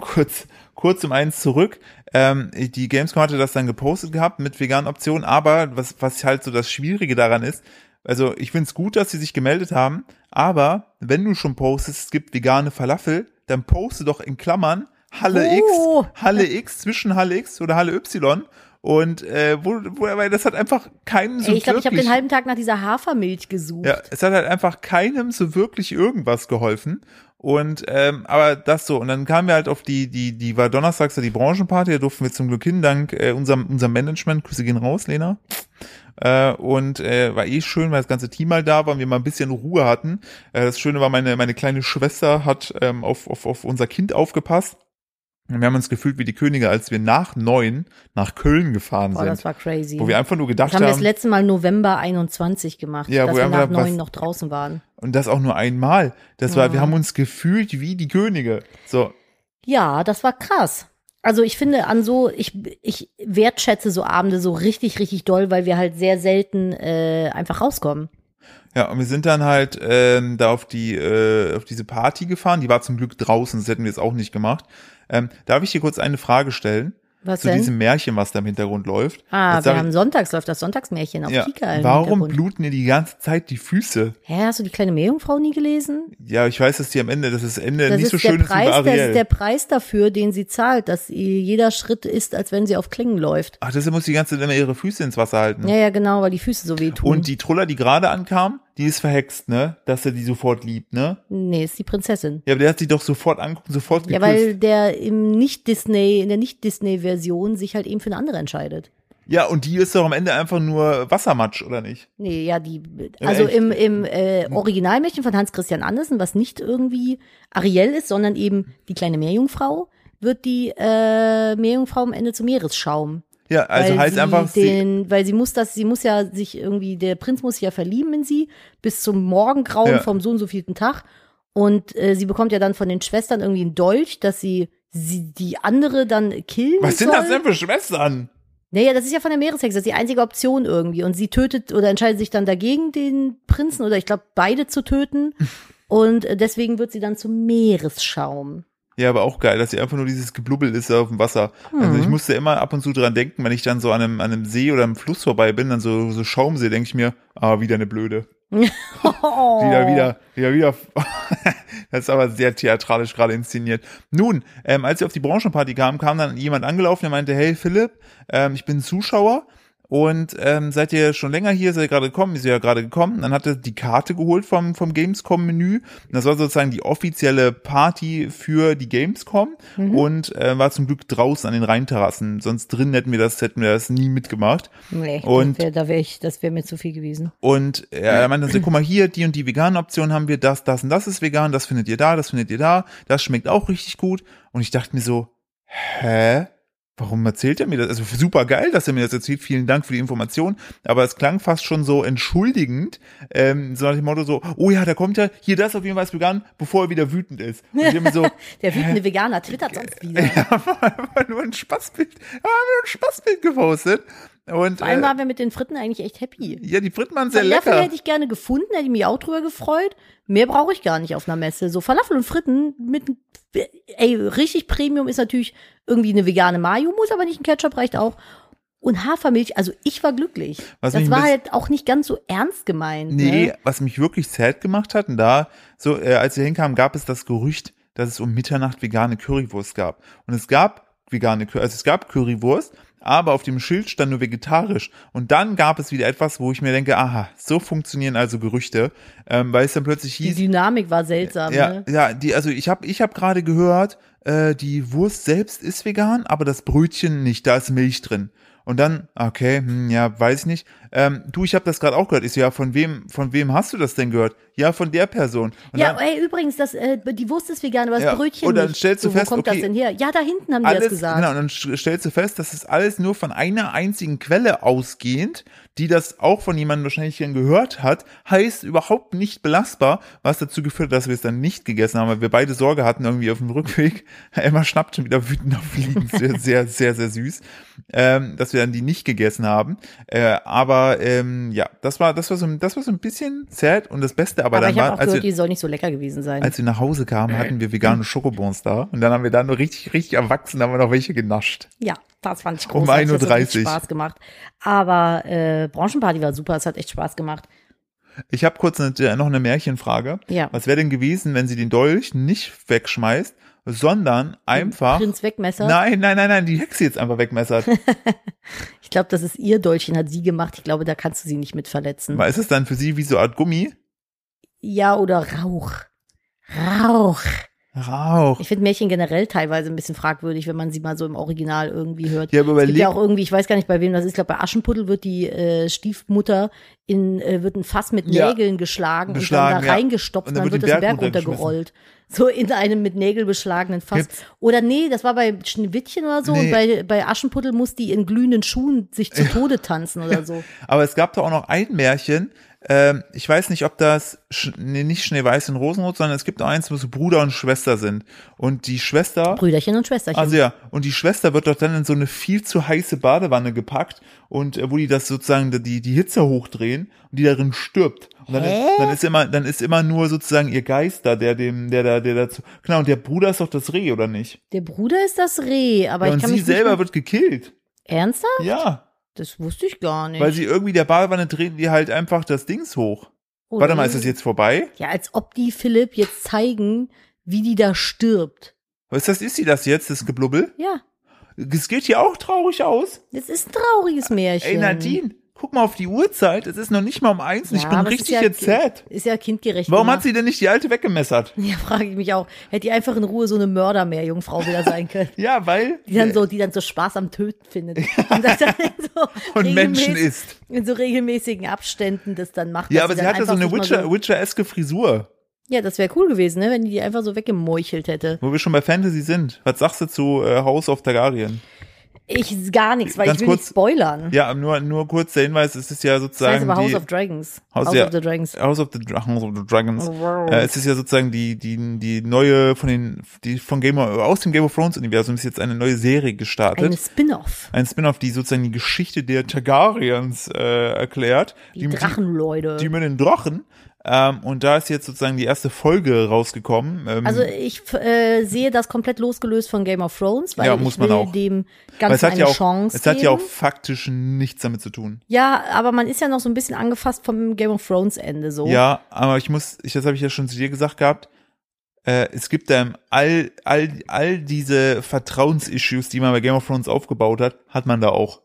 kurz, kurz um eins zurück. Ähm, die Gamescom hatte das dann gepostet gehabt mit veganen Optionen, aber was, was halt so das Schwierige daran ist, also ich find's gut, dass sie sich gemeldet haben, aber wenn du schon postest, es gibt vegane Falafel, dann poste doch in Klammern Halle Oh. X, Halle X, zwischen Halle X oder Halle Y und äh, wo, wo, weil das hat einfach keinem so Ey, ich glaube, ich habe den halben Tag nach dieser Hafermilch gesucht. ja, es hat halt einfach keinem so wirklich irgendwas geholfen. Und ähm, aber das so und dann kamen wir halt auf die die die war donnerstags ja die Branchenparty, da durften wir zum Glück hin dank äh, unserem unserem Management. Grüße gehen raus, Lena. Äh, und äh, war eh schön, weil das ganze Team mal da war und wir mal ein bisschen Ruhe hatten. Äh, das Schöne war, meine meine kleine Schwester hat ähm, auf, auf auf unser Kind aufgepasst. Und wir haben uns gefühlt wie die Könige, als wir nach neun nach Köln gefahren Boah, sind. das war crazy. Wo wir einfach nur gedacht das haben wir das haben, letzte Mal November 21 gemacht, Ja, dass wo wir haben nach neun noch draußen waren. und das auch nur einmal. Das war, Ja. wir haben uns gefühlt wie die Könige. So, Ja, das war krass. Also ich finde an so, ich, ich wertschätze so Abende so richtig, richtig doll, weil wir halt sehr selten äh, einfach rauskommen. Ja, und wir sind dann halt ähm, da auf die äh, auf diese Party gefahren. Die war zum Glück draußen, das hätten wir jetzt auch nicht gemacht. Ähm, darf ich dir kurz eine Frage stellen Was zu denn? diesem Märchen, was da im Hintergrund läuft? ah, Jetzt wir haben sonntags läuft das Sonntagsmärchen auf ja, Kika im warum bluten dir die ganze Zeit die Füße? Hä, hast du die kleine Meerjungfrau nie gelesen? Ja, ich weiß, dass die am Ende, dass das Ende Das nicht so schön ist wie bei Preis, das ist der Preis dafür, den sie zahlt, dass jeder Schritt ist, als wenn sie auf Klingen läuft. Ach, deshalb muss die ganze Zeit immer ihre Füße ins Wasser halten. Ja, ja, genau, weil die Füße so wehtun. Und die Truller, die gerade ankam, die ist verhext, ne? Dass er die sofort liebt, ne? nee, ist die Prinzessin. Ja, aber der hat sie doch sofort angeguckt, sofort Ja, geküsst. weil der im Nicht-Disney, in der Nicht-Disney-Version sich halt eben für eine andere entscheidet. Ja, und die ist doch am Ende einfach nur Wassermatsch, oder nicht? Nee, ja, die, also echt? im, im äh, Originalmärchen von Hans Christian Andersen, was nicht irgendwie Ariel ist, sondern eben die kleine Meerjungfrau, wird die äh, Meerjungfrau am Ende zum Meeresschaum. Ja, also heißt einfach, sie, den, weil sie muss das, sie muss ja sich irgendwie, der Prinz muss sich ja verlieben in sie bis zum Morgengrauen Ja. vom so und so vierten Tag. Und äh, sie bekommt ja dann von den Schwestern irgendwie einen Dolch, dass sie, sie die andere dann killen was sind soll. das denn für Schwestern? Naja, das ist ja von der Meereshexe, das ist die einzige Option irgendwie. Und sie tötet oder entscheidet sich dann dagegen, den Prinzen oder ich glaube beide zu töten. Und äh, deswegen wird sie dann zum Meeresschaum. Ja, aber auch geil, dass sie einfach nur dieses Geblubbel ist auf dem Wasser. Also Mhm. ich musste immer ab und zu dran denken, wenn ich dann so an einem, an einem See oder einem Fluss vorbei bin, dann so, so Schaum sehe, denke ich mir, ah, wieder eine Blöde. Oh. Wieder, wieder, wieder, wieder. das ist aber sehr theatralisch gerade inszeniert. Nun, ähm, als wir auf die Branchenparty kamen, kam dann jemand angelaufen, der meinte, hey Philipp, ähm, ich bin Zuschauer und ähm, seid ihr schon länger hier, seid ihr gerade gekommen? Ist ihr ja gerade gekommen. Dann hat er die Karte geholt vom, vom Gamescom-Menü. Das war sozusagen die offizielle Party für die Gamescom und äh, war zum Glück draußen an den Rheinterrassen. Sonst drin hätten wir das, hätten wir das nie mitgemacht. Nee, Und- das wär, da wäre ich, das wäre mir zu viel gewesen. Und er meinte dann so, guck mal hier, die und die veganen Optionen haben wir, das, das und das ist vegan, das findet ihr da, das findet ihr da, das schmeckt auch richtig gut. Und ich dachte mir so, hä? Warum erzählt er mir das? Also super geil, dass er mir das erzählt. Vielen Dank für die Information. Aber es klang fast schon so entschuldigend, ähm, so nach dem Motto so, oh ja, da kommt ja hier das auf jeden Fall ist vegan, bevor er wieder wütend ist. So, Der wütende Veganer twittert sonst wieder. ja, war einfach nur ein Spaßbild, haben nur ein Spaßbild gepostet. Und Vor allem äh, waren wir mit den Fritten eigentlich echt happy. ja, die Fritten waren sehr Falafel lecker. hätte ich gerne gefunden, hätte ich mich auch drüber gefreut. Mehr brauche ich gar nicht auf einer Messe. So Falafel und Fritten mit, ey, richtig Premium ist natürlich irgendwie eine vegane Mayo, muss aber nicht ein Ketchup, reicht auch. Und Hafermilch, also ich war glücklich. Was das war halt auch nicht ganz so ernst gemeint. Nee, Ne? was mich wirklich sad gemacht hat, und da, so, äh, als wir hinkamen, gab es das Gerücht, dass es um Mitternacht vegane Currywurst gab. Und es gab vegane, also es gab Currywurst, aber auf dem Schild stand nur vegetarisch. Und dann gab es wieder etwas, wo ich mir denke, aha, so funktionieren also Gerüchte, ähm, weil es dann plötzlich Die hieß, Dynamik war seltsam. ja, Ne? ja, die, also ich habe ich hab gerade gehört, äh, die Wurst selbst ist vegan, aber das Brötchen nicht, da ist Milch drin. Und dann, okay, hm, ja, weiß ich nicht. Ähm, du, ich habe das gerade auch gehört. Ich so, ja, von wem, von wem hast du das denn gehört? Ja, von der Person. Und Ja, dann, ey, übrigens, das, äh, die Wurst ist vegan, aber das Ja, Brötchen und dann nicht. stellst du so, wo fest, kommt das okay, denn her? Ja, da hinten haben die alles, das gesagt. genau, und dann st- stellst du fest, dass es alles nur von einer einzigen Quelle ausgehend, die das auch von jemandem wahrscheinlich schon gehört hat, heißt überhaupt nicht belastbar, was dazu geführt hat, dass wir es dann nicht gegessen haben, weil wir beide Sorge hatten irgendwie auf dem Rückweg. Emma schnappt schon wieder wütend auf Fliegen, sehr, sehr, sehr, sehr süß, ähm, dass wir dann die nicht gegessen haben. Äh, aber ähm, ja, das war, das war so, ein- das war so ein bisschen sad und das Beste aber, aber dann ich war, auch als gehört, wir, die soll nicht so lecker gewesen sein. als wir nach Hause kamen, hatten wir vegane Schokobons da und dann haben wir da nur richtig, richtig erwachsen, haben wir noch welche genascht. Ja, das fand ich Um großartig. Das 1.30 hat richtig Spaß gemacht. Aber äh, Branchenparty war super, es hat echt Spaß gemacht. Ich habe kurz eine, äh, noch eine Märchenfrage. Ja. Was wäre denn gewesen, wenn sie den Dolch nicht wegschmeißt, sondern einfach. Prinz Wegmesser. Nein, nein, nein, nein, die Hexe jetzt einfach wegmessert. Ich glaube, das ist ihr Dolchchen, hat sie gemacht. Ich glaube, da kannst du sie nicht mit verletzen. Weil ist es dann für sie wie so eine Art Gummi? Ja, oder Rauch. Rauch. Rauch. Ich finde Märchen generell teilweise ein bisschen fragwürdig, wenn man sie mal so im Original irgendwie hört. Ja, aber es gibt ja auch irgendwie, ich weiß gar nicht bei wem das ist, ich glaube bei Aschenputtel wird die äh, Stiefmutter in, äh, wird ein Fass mit Ja. Nägeln geschlagen, Beschlagen, und dann da ja. reingestopft Und und dann dann, wird wird das Berg runtergerollt. So in einem mit Nägel beschlagenen Fass. Gibt's- Oder nee, das war bei Schneewittchen oder so. Nee. Und bei, bei Aschenputtel muss die in glühenden Schuhen sich zu Tode tanzen oder so. Aber es gab da auch noch ein Märchen. Ähm, ich weiß nicht, ob das Sch nee, nicht Schneeweiß und Rosenrot, sondern es gibt noch eins, wo so Bruder und Schwester sind. Und die Schwester, Brüderchen und Schwesterchen. also ja, und die Schwester wird doch dann in so eine viel zu heiße Badewanne gepackt und äh, wo die das sozusagen die die Hitze hochdrehen und die darin stirbt. Und dann, Hä? ist, dann ist immer dann ist immer nur sozusagen ihr Geist da, der dem der da der dazu genau und der Bruder ist doch das Reh oder nicht? Der Bruder ist das Reh, aber Ja, ich und kann sie mich selber nicht wird gekillt. Ernsthaft? Ja, Das wusste ich gar nicht. weil sie irgendwie der Badewanne drehen die halt einfach das Dings hoch. Oh, Warte mal, ist das jetzt vorbei? Ja, als ob die Philipp jetzt zeigen, wie die da stirbt. Was das ist sie das jetzt, das Geblubbel? Ja, Es geht hier auch traurig aus. das ist ein trauriges Märchen. Ey, Nadine, guck mal auf die Uhrzeit. Es ist noch nicht mal um eins. und ich Ja, bin richtig ist ja, jetzt sad. Ist ja kindgerecht. Warum gemacht. hat sie denn nicht die alte weggemessert? Ja, frage ich mich auch. Hätte die einfach in Ruhe so eine Mördermeerjungfrau wieder sein können. Ja, weil. Die dann so, die dann so Spaß am Töten findet. Und, das dann so Und Menschen isst. In so regelmäßigen Abständen das dann macht. Ja, aber sie dann hatte so eine sich mal Witcher, Witcher-eske Frisur. Ja, das wäre cool gewesen, ne, wenn die die einfach so weggemeuchelt hätte. Wo wir schon bei Fantasy sind. Was sagst du zu äh, House of Targaryen? Ich gar nichts, weil Ganz ich will kurz- nicht spoilern. Ja, nur, nur kurz der Hinweis, es ist ja das sozusagen heißt aber House die, of Dragons. House- House ja. of the Dragons. House of the, House of the Dragons. Oh, wow. Äh, es ist ja sozusagen die, die, die neue von den, die von Game of, aus dem Game of Thrones Universum ist jetzt eine neue Serie gestartet. Eine Spin-off. ein Spin-off, die sozusagen die Geschichte der Targaryens äh, erklärt. Die Drachenleute. Die, die mit den Drachen. Ähm, und da ist jetzt sozusagen die erste Folge rausgekommen. Ähm, Also ich äh, sehe das komplett losgelöst von Game of Thrones, weil Ja, ich muss man auch. dem Ganzen es hat eine ja auch, Chance es hat geben. ja auch faktisch nichts damit zu tun. ja, aber man ist ja noch so ein bisschen angefasst vom Game of Thrones Ende so. Ja, aber ich muss, ich, das habe ich ja schon zu dir gesagt gehabt. Äh, es gibt ähm, all, all, all diese Vertrauensissues, die man bei Game of Thrones aufgebaut hat, hat man da auch.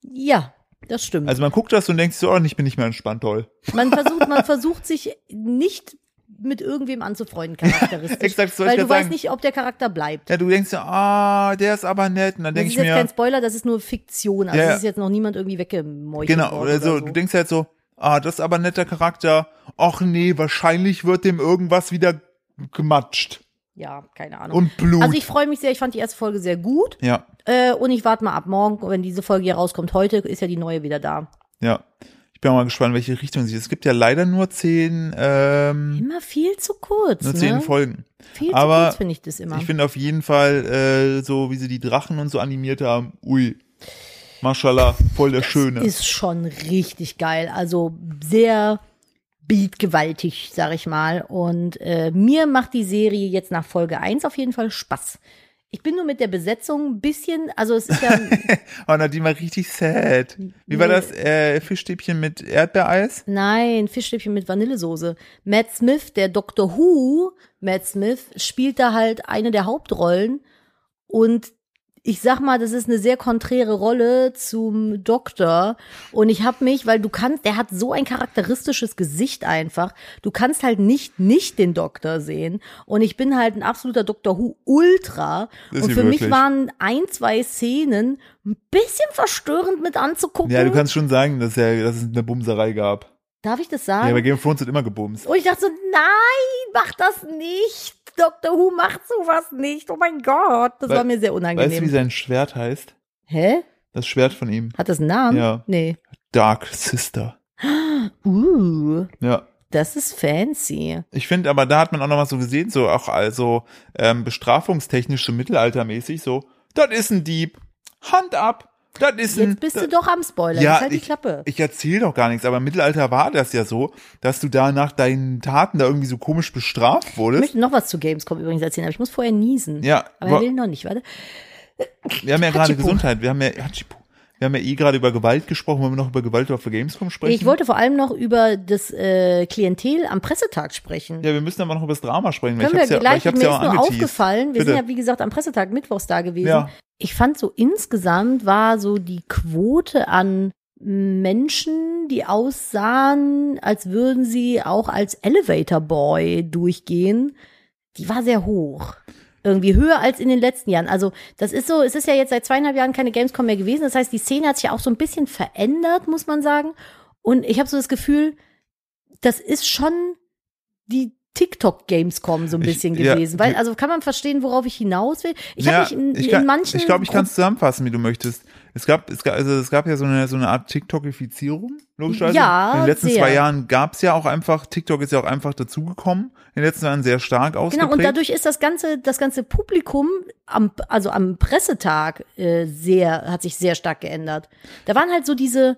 Ja, das stimmt. Also man guckt das und denkt so, oh, ich bin nicht mehr entspannt, toll. man versucht, man versucht sich nicht mit irgendwem anzufreunden, charakteristisch. Exakt, das weil ich du grad weißt sagen. nicht, ob der Charakter bleibt. Ja, du denkst so, ah, der ist aber nett. Und dann Das denke ist ich jetzt mir, kein Spoiler, das ist nur Fiktion. Also Ja, es ist jetzt noch niemand irgendwie weggemeuchelt Genau, worden oder so, du denkst halt so, ah, das ist aber ein netter Charakter. Ach nee, wahrscheinlich wird dem irgendwas wieder gematscht. Ja, keine Ahnung. Und Blut. also ich freue mich sehr, ich fand die erste Folge sehr gut. ja, Äh, und ich warte mal ab morgen, wenn diese Folge hier rauskommt. Heute ist ja die neue wieder da. ja. Ich bin auch mal gespannt, welche Richtung sie. Es gibt ja leider nur zehn, ähm, Immer viel zu kurz, nur zehn ne? Folgen. Viel Aber zu kurz finde ich das immer. Ich finde auf jeden Fall, äh, so wie sie die Drachen und so animiert haben, ui, Mashallah, voll der Schöne. Ist schon richtig geil. Also sehr bildgewaltig, sag ich mal. Und äh, mir macht die Serie jetzt nach Folge 1 auf jeden Fall Spaß. Ich bin nur mit der Besetzung ein bisschen, also es ist ja, Oh, Nadine war richtig sad. Wie war Nee. das? Äh, Fischstäbchen mit Erdbeereis? nein, Fischstäbchen mit Vanillesoße. Matt Smith, der Doctor Who, Matt Smith, spielt da halt eine der Hauptrollen und ich sag mal, das ist eine sehr konträre Rolle zum Doktor. Und ich habe mich, weil du kannst, der hat so ein charakteristisches Gesicht einfach. Du kannst halt nicht nicht den Doktor sehen. Und ich bin halt ein absoluter Doctor Who Ultra. Ist Und für mich wirklich. waren ein, zwei Szenen ein bisschen verstörend mit anzugucken. Ja, du kannst schon sagen, dass, ja, dass es eine Bumserei gab. Darf ich das Ja, sagen? bei Game of Thrones wird immer gebumst. Und ich dachte so, nein, mach das nicht. Dr. Who macht sowas nicht. Oh mein Gott, das Wei- war mir sehr Weißt du, wie unangenehm. sein Schwert heißt? Hä? Das Schwert von ihm. Hat das einen Namen? Ja. Nee. Dark Sister. Uh, Ja. das ist fancy. Ich finde, aber da hat man auch noch mal so gesehen, so auch also ähm, bestrafungstechnisch so mittelaltermäßig, so, das ist ein Dieb, Hand ab, das ist ein. Jetzt bist du doch am Spoiler. Ja, Jetzt halt die ich- Klappe. Ich erzähle doch gar nichts, aber im Mittelalter war das ja so, dass du da nach deinen Taten da irgendwie so komisch bestraft Ich wurdest. möchte noch was zu Gamescom übrigens erzählen, aber ich muss vorher niesen. Ja, Aber er will noch nicht, warte. wir haben ja gerade. Gesundheit, wir haben ja, Hatschipu. Wir haben ja eh gerade über Gewalt gesprochen, wollen wir noch über Gewalt auf der Gamescom sprechen? Ich wollte vor allem noch über das äh, Klientel am Pressetag sprechen. ja, wir müssen aber noch über das Drama sprechen, Können ich wir hab's ja, gleich, ich mir ja ist nur aufgefallen, wir Bitte. sind ja wie gesagt am Pressetag mittwochs da gewesen. Ja. Ich fand so insgesamt war so die Quote an Menschen, die aussahen, als würden sie auch als Elevator Boy durchgehen, die war sehr hoch. Irgendwie höher als in den letzten Jahren. Also, das ist so, es ist ja jetzt seit zweieinhalb Jahren keine Gamescom mehr gewesen. Das heißt, die Szene hat sich ja auch so ein bisschen verändert, muss man sagen. Und ich habe so das Gefühl, das ist schon die TikTok Gamescom so ein Ich- bisschen ja, gewesen, weil die- also kann man verstehen, worauf ich hinaus will. Ich Ja, habe mich in, ich in kann, manchen ich glaube, ich kann es zusammenfassen, wie du möchtest. Es gab, es gab, also es gab ja so eine, so eine Art TikTokifizierung, logischerweise. Ja, In den letzten sehr. zwei Jahren gab es ja auch einfach, TikTok ist ja auch einfach dazugekommen. In den letzten Jahren sehr stark ausgeprägt. Genau, und dadurch ist das ganze, das ganze Publikum am, also am Pressetag äh, sehr, hat sich sehr stark geändert. Da waren halt so diese,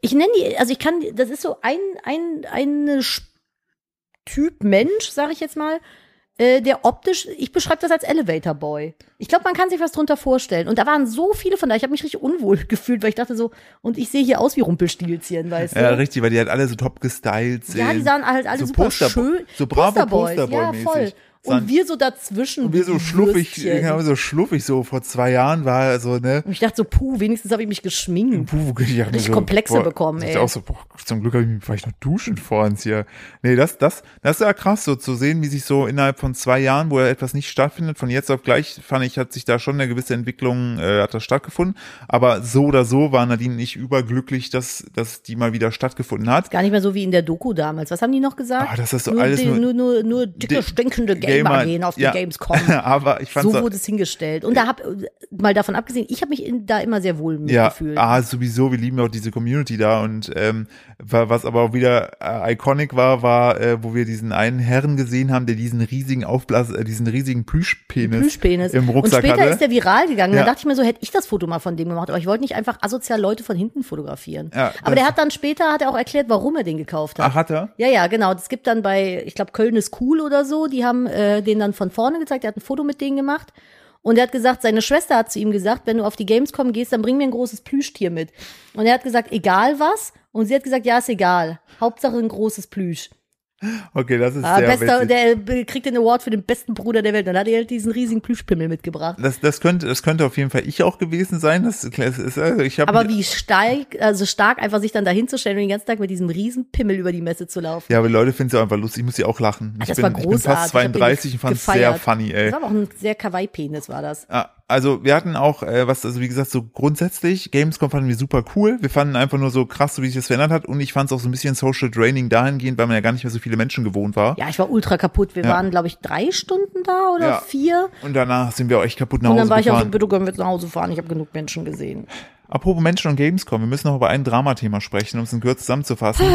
ich nenne die, also ich kann, das ist so ein, ein, eine Sch- Typ Mensch, sage ich jetzt mal, äh, der optisch, ich beschreibe das als Elevator Boy. Ich glaube, man kann sich was drunter vorstellen. Und da waren so viele von da, ich habe mich richtig unwohl gefühlt, weil ich dachte so, und ich sehe hier aus wie Rumpelstilzchen, weißt du? ja, richtig, weil die halt alle so top gestylt sind. Ja, die sahen halt alle so super Poster- schön. so bravo Posterboys, ja, Posterboy-mäßig. voll. Und wir so dazwischen. Und wir so schluffig, genau, so schluffig so vor zwei Jahren war so, ne? Und ich dachte so, puh, wenigstens habe ich mich geschminkt. Puh, ich hab mir Richtig Komplexe bekommen, ich ey. Auch so, boah, zum Glück habe ich mich vielleicht noch duschen vor uns hier. Nee, das, das, das ist ja krass, so zu sehen, wie sich so innerhalb von zwei Jahren, wo etwas nicht stattfindet, von jetzt auf gleich, fand ich, hat sich da schon eine gewisse Entwicklung, äh, hat da stattgefunden. Aber so oder so war Nadine nicht überglücklich, dass, dass die mal wieder stattgefunden hat. Gar nicht mehr so wie in der Doku damals. Was haben die noch gesagt? Ah, das ist so nur, alles die, nur- nur, nur, dicke, stinkende Gamer, Gamer, gehen auf die ja. Gamescom. Aber ich fand So wurde es hingestellt. Und da hab, mal davon abgesehen, ich habe mich in, da immer sehr wohl Ja, mitgefühlt. ah, sowieso, wir lieben auch diese Community da und ähm, wa- was aber auch wieder äh, iconic war, war, äh, wo wir diesen einen Herrn gesehen haben, der diesen riesigen Aufblas, äh, diesen riesigen Plüschpenis, Plüschpenis. im Rucksack und später hatte. ist der viral gegangen. Ja. Da dachte ich mir so, hätte ich das Foto mal von dem gemacht. Aber ich wollte nicht einfach asozial Leute von hinten fotografieren. Ja, Aber der hat dann später, hat er auch erklärt, warum er den gekauft hat. Ach, hat er? Ja, ja, genau. Es gibt dann bei, ich glaube, Köln ist cool oder so, die haben äh, den dann von vorne gezeigt, er hat ein Foto mit denen gemacht. Und er hat gesagt, seine Schwester hat zu ihm gesagt, wenn du auf die Gamescom gehst, dann bring mir ein großes Plüschtier mit. Und er hat gesagt, egal was. Und sie hat gesagt, ja, ist egal. Hauptsache ein großes Plüsch. Okay, das ist Ah, sehr bester, der äh, kriegt den Award für den besten Bruder der Welt. Dann hat er halt diesen riesigen Plüschpimmel mitgebracht. Das, das könnte, das könnte auf jeden Fall ich auch gewesen sein. Das das ist also ich habe Aber wie stark, also stark einfach sich dann da hinzustellen und den ganzen Tag mit diesem riesen Pimmel über die Messe zu laufen. ja, aber Leute finden es auch einfach lustig. Ich muss ja auch lachen. Ah, Ich das bin, war ich bin großartig. fast Ich hab den 32 und fand es sehr funny, ey. Das war auch ein sehr Kawaii-Penis, war das. Ja, also wir hatten auch, äh, was, also wie gesagt, so grundsätzlich, Gamescom fanden wir super cool. Wir fanden einfach nur so krass, so wie sich das verändert hat. Und ich fand es auch so ein bisschen Social Draining dahingehend, weil man ja gar nicht mehr so viele Menschen gewohnt war. Ja, ich war ultra kaputt. Wir Ja. waren, glaube ich, drei Stunden da oder Ja. vier. Und danach sind wir auch echt kaputt nach Und Hause dann war ich auch so, gefahren. bitte können wir jetzt nach Hause fahren. Ich habe genug Menschen gesehen. Apropos Menschen und Gamescom, wir müssen noch über ein Dramathema sprechen, um es in Kürze zusammenzufassen.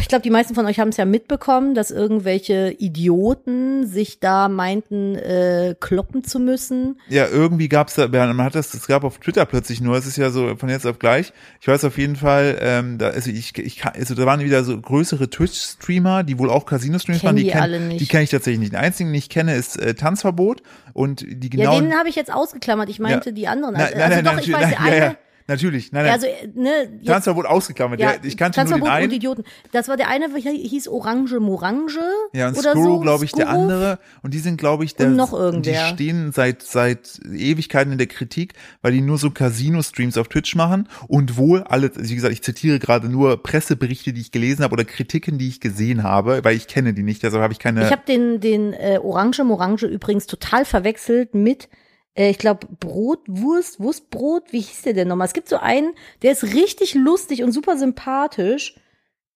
Ich glaube, die meisten von euch haben es ja mitbekommen, dass irgendwelche Idioten sich da meinten, äh, kloppen zu müssen. Ja, irgendwie gab's da, man hat das, es gab auf Twitter plötzlich nur, es ist ja so von jetzt auf gleich. Ich weiß auf jeden Fall, ähm, da, also ich, ich kann, also da waren wieder so größere Twitch-Streamer, die wohl auch Casino-Streams Kenn waren, die, die kenn- die kenne ich tatsächlich nicht. Den einzigen, den ich kenne, ist äh, Tanzverbot und die Ja, genauen. den habe ich jetzt ausgeklammert. Ich meinte Ja. die anderen. Nein, Also, nein, also nein, doch, nein, ich weiß, nein, der ja, eine, ja, natürlich, nein, nein. also, äh, ne, Tanzverbot ausgeklammert. ja, ich kannte nur den Tanzverbot und einen. Idioten. Das war der eine, welcher hieß Orange Morange. Ja, und oder Skuro, so. glaube ich, der Skuro. andere. Und die sind, glaube ich, der, Und noch irgendwer. die stehen seit, seit Ewigkeiten in der Kritik, weil die nur so Casino-Streams auf Twitch machen und wohl alle, also wie gesagt, ich zitiere gerade nur Presseberichte, die ich gelesen habe oder Kritiken, die ich gesehen habe, weil ich kenne die nicht, deshalb habe ich keine. Ich habe den, den äh, Orange Morange übrigens total verwechselt mit, ich glaube, Brot, Wurst, Wurstbrot. Wie hieß der denn nochmal? Es gibt so einen, der ist richtig lustig und super sympathisch.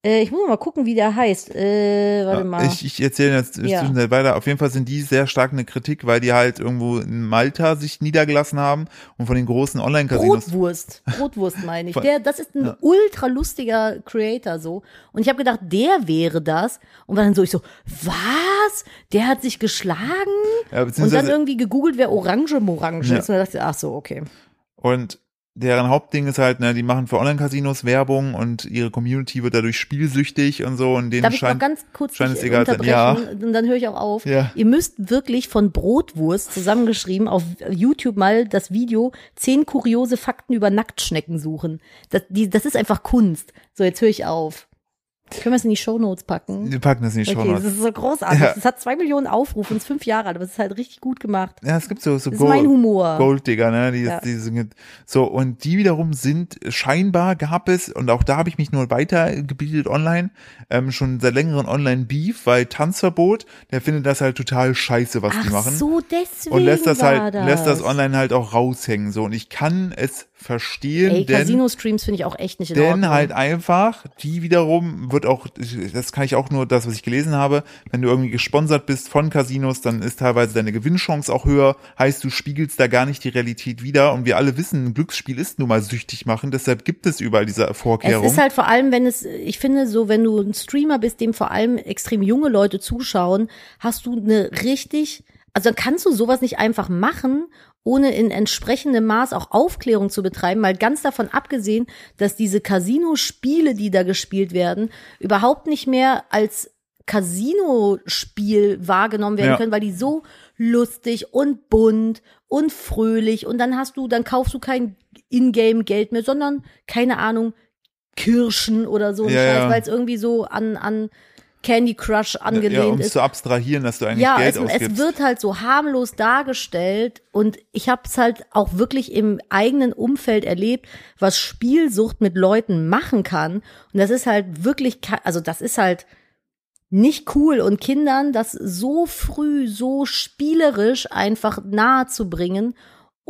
Äh, ich muss mal gucken, wie der heißt. Äh, warte mal. Ich, ich erzähle jetzt Ja. zwischenzeit weiter. Auf jeden Fall sind die sehr stark eine Kritik, weil die halt irgendwo in Malta sich niedergelassen haben und von den großen Online-Casinos. Brotwurst. Brotwurst meine ich. Der, das ist ein Ja. ultra lustiger Creator so. Und ich habe gedacht, der wäre das. Und war dann so, ich so, was? Der hat sich geschlagen? Ja, Und dann irgendwie gegoogelt, wer Orange Morange ist. Und dann dachte ich, ach so, okay. Und deren Hauptding ist halt, ne, die machen für Online-Casinos Werbung und ihre Community wird dadurch spielsüchtig und so und denen Darf ich noch scheint, ganz kurz scheint es egal sein. unterbrechen? Und dann höre ich auch auf. Ja. Ihr müsst wirklich von Brotwurst zusammengeschrieben auf YouTube mal das Video zehn kuriose Fakten über Nacktschnecken suchen. Das, die, das ist einfach Kunst. So, jetzt höre ich auf. Können wir es in die Shownotes packen? wir packen das in die Okay, Show das ist so großartig. Ja. Es hat zwei Millionen Aufrufe und ist fünf Jahre alt, aber es ist halt richtig gut gemacht. Ja, es gibt so, so Das ist mein Humor. Golddigger, ne? Die, Ja. die sind, so, und die wiederum sind scheinbar gab es, und auch da habe ich mich nur weitergebildet online, ähm, schon seit längerem Online-Beef, weil Tanzverbot, der findet das halt total scheiße, was die Ach machen. so, deswegen und lässt das halt, das. lässt das online halt auch raushängen, so. Und ich kann es verstehen. Ey, denn Casino-Streams finde ich auch echt nicht in denn Ordnung. halt einfach, die wiederum wird auch, das kann ich auch nur das, was ich gelesen habe, wenn du irgendwie gesponsert bist von Casinos, dann ist teilweise deine Gewinnchance auch höher, heißt du spiegelst da gar nicht die Realität wieder und wir alle wissen, ein Glücksspiel ist nun mal süchtig machen, deshalb gibt es überall diese Vorkehrung. Es ist halt vor allem, wenn es, ich finde, so, wenn du ein Streamer bist, dem vor allem extrem junge Leute zuschauen, hast du eine richtig, also dann kannst du sowas nicht einfach machen, ohne in entsprechendem Maß auch Aufklärung zu betreiben, mal ganz davon abgesehen, dass diese Casino-Spiele, die da gespielt werden, überhaupt nicht mehr als Casino-Spiel wahrgenommen werden Ja. können, weil die so lustig und bunt und fröhlich und dann hast du, dann kaufst du kein Ingame-Geld mehr, sondern, keine Ahnung, Kirschen oder so Ja, Scheiß, weil es irgendwie so an, an Candy Crush angelehnt ja, um ist. es zu abstrahieren, dass du eigentlich Ja, Geld es, ausgibst. es wird halt so harmlos dargestellt und ich habe es halt auch wirklich im eigenen Umfeld erlebt, was Spielsucht mit Leuten machen kann. Und das ist halt wirklich, also das ist halt nicht cool und Kindern das so früh, so spielerisch einfach nahe zu bringen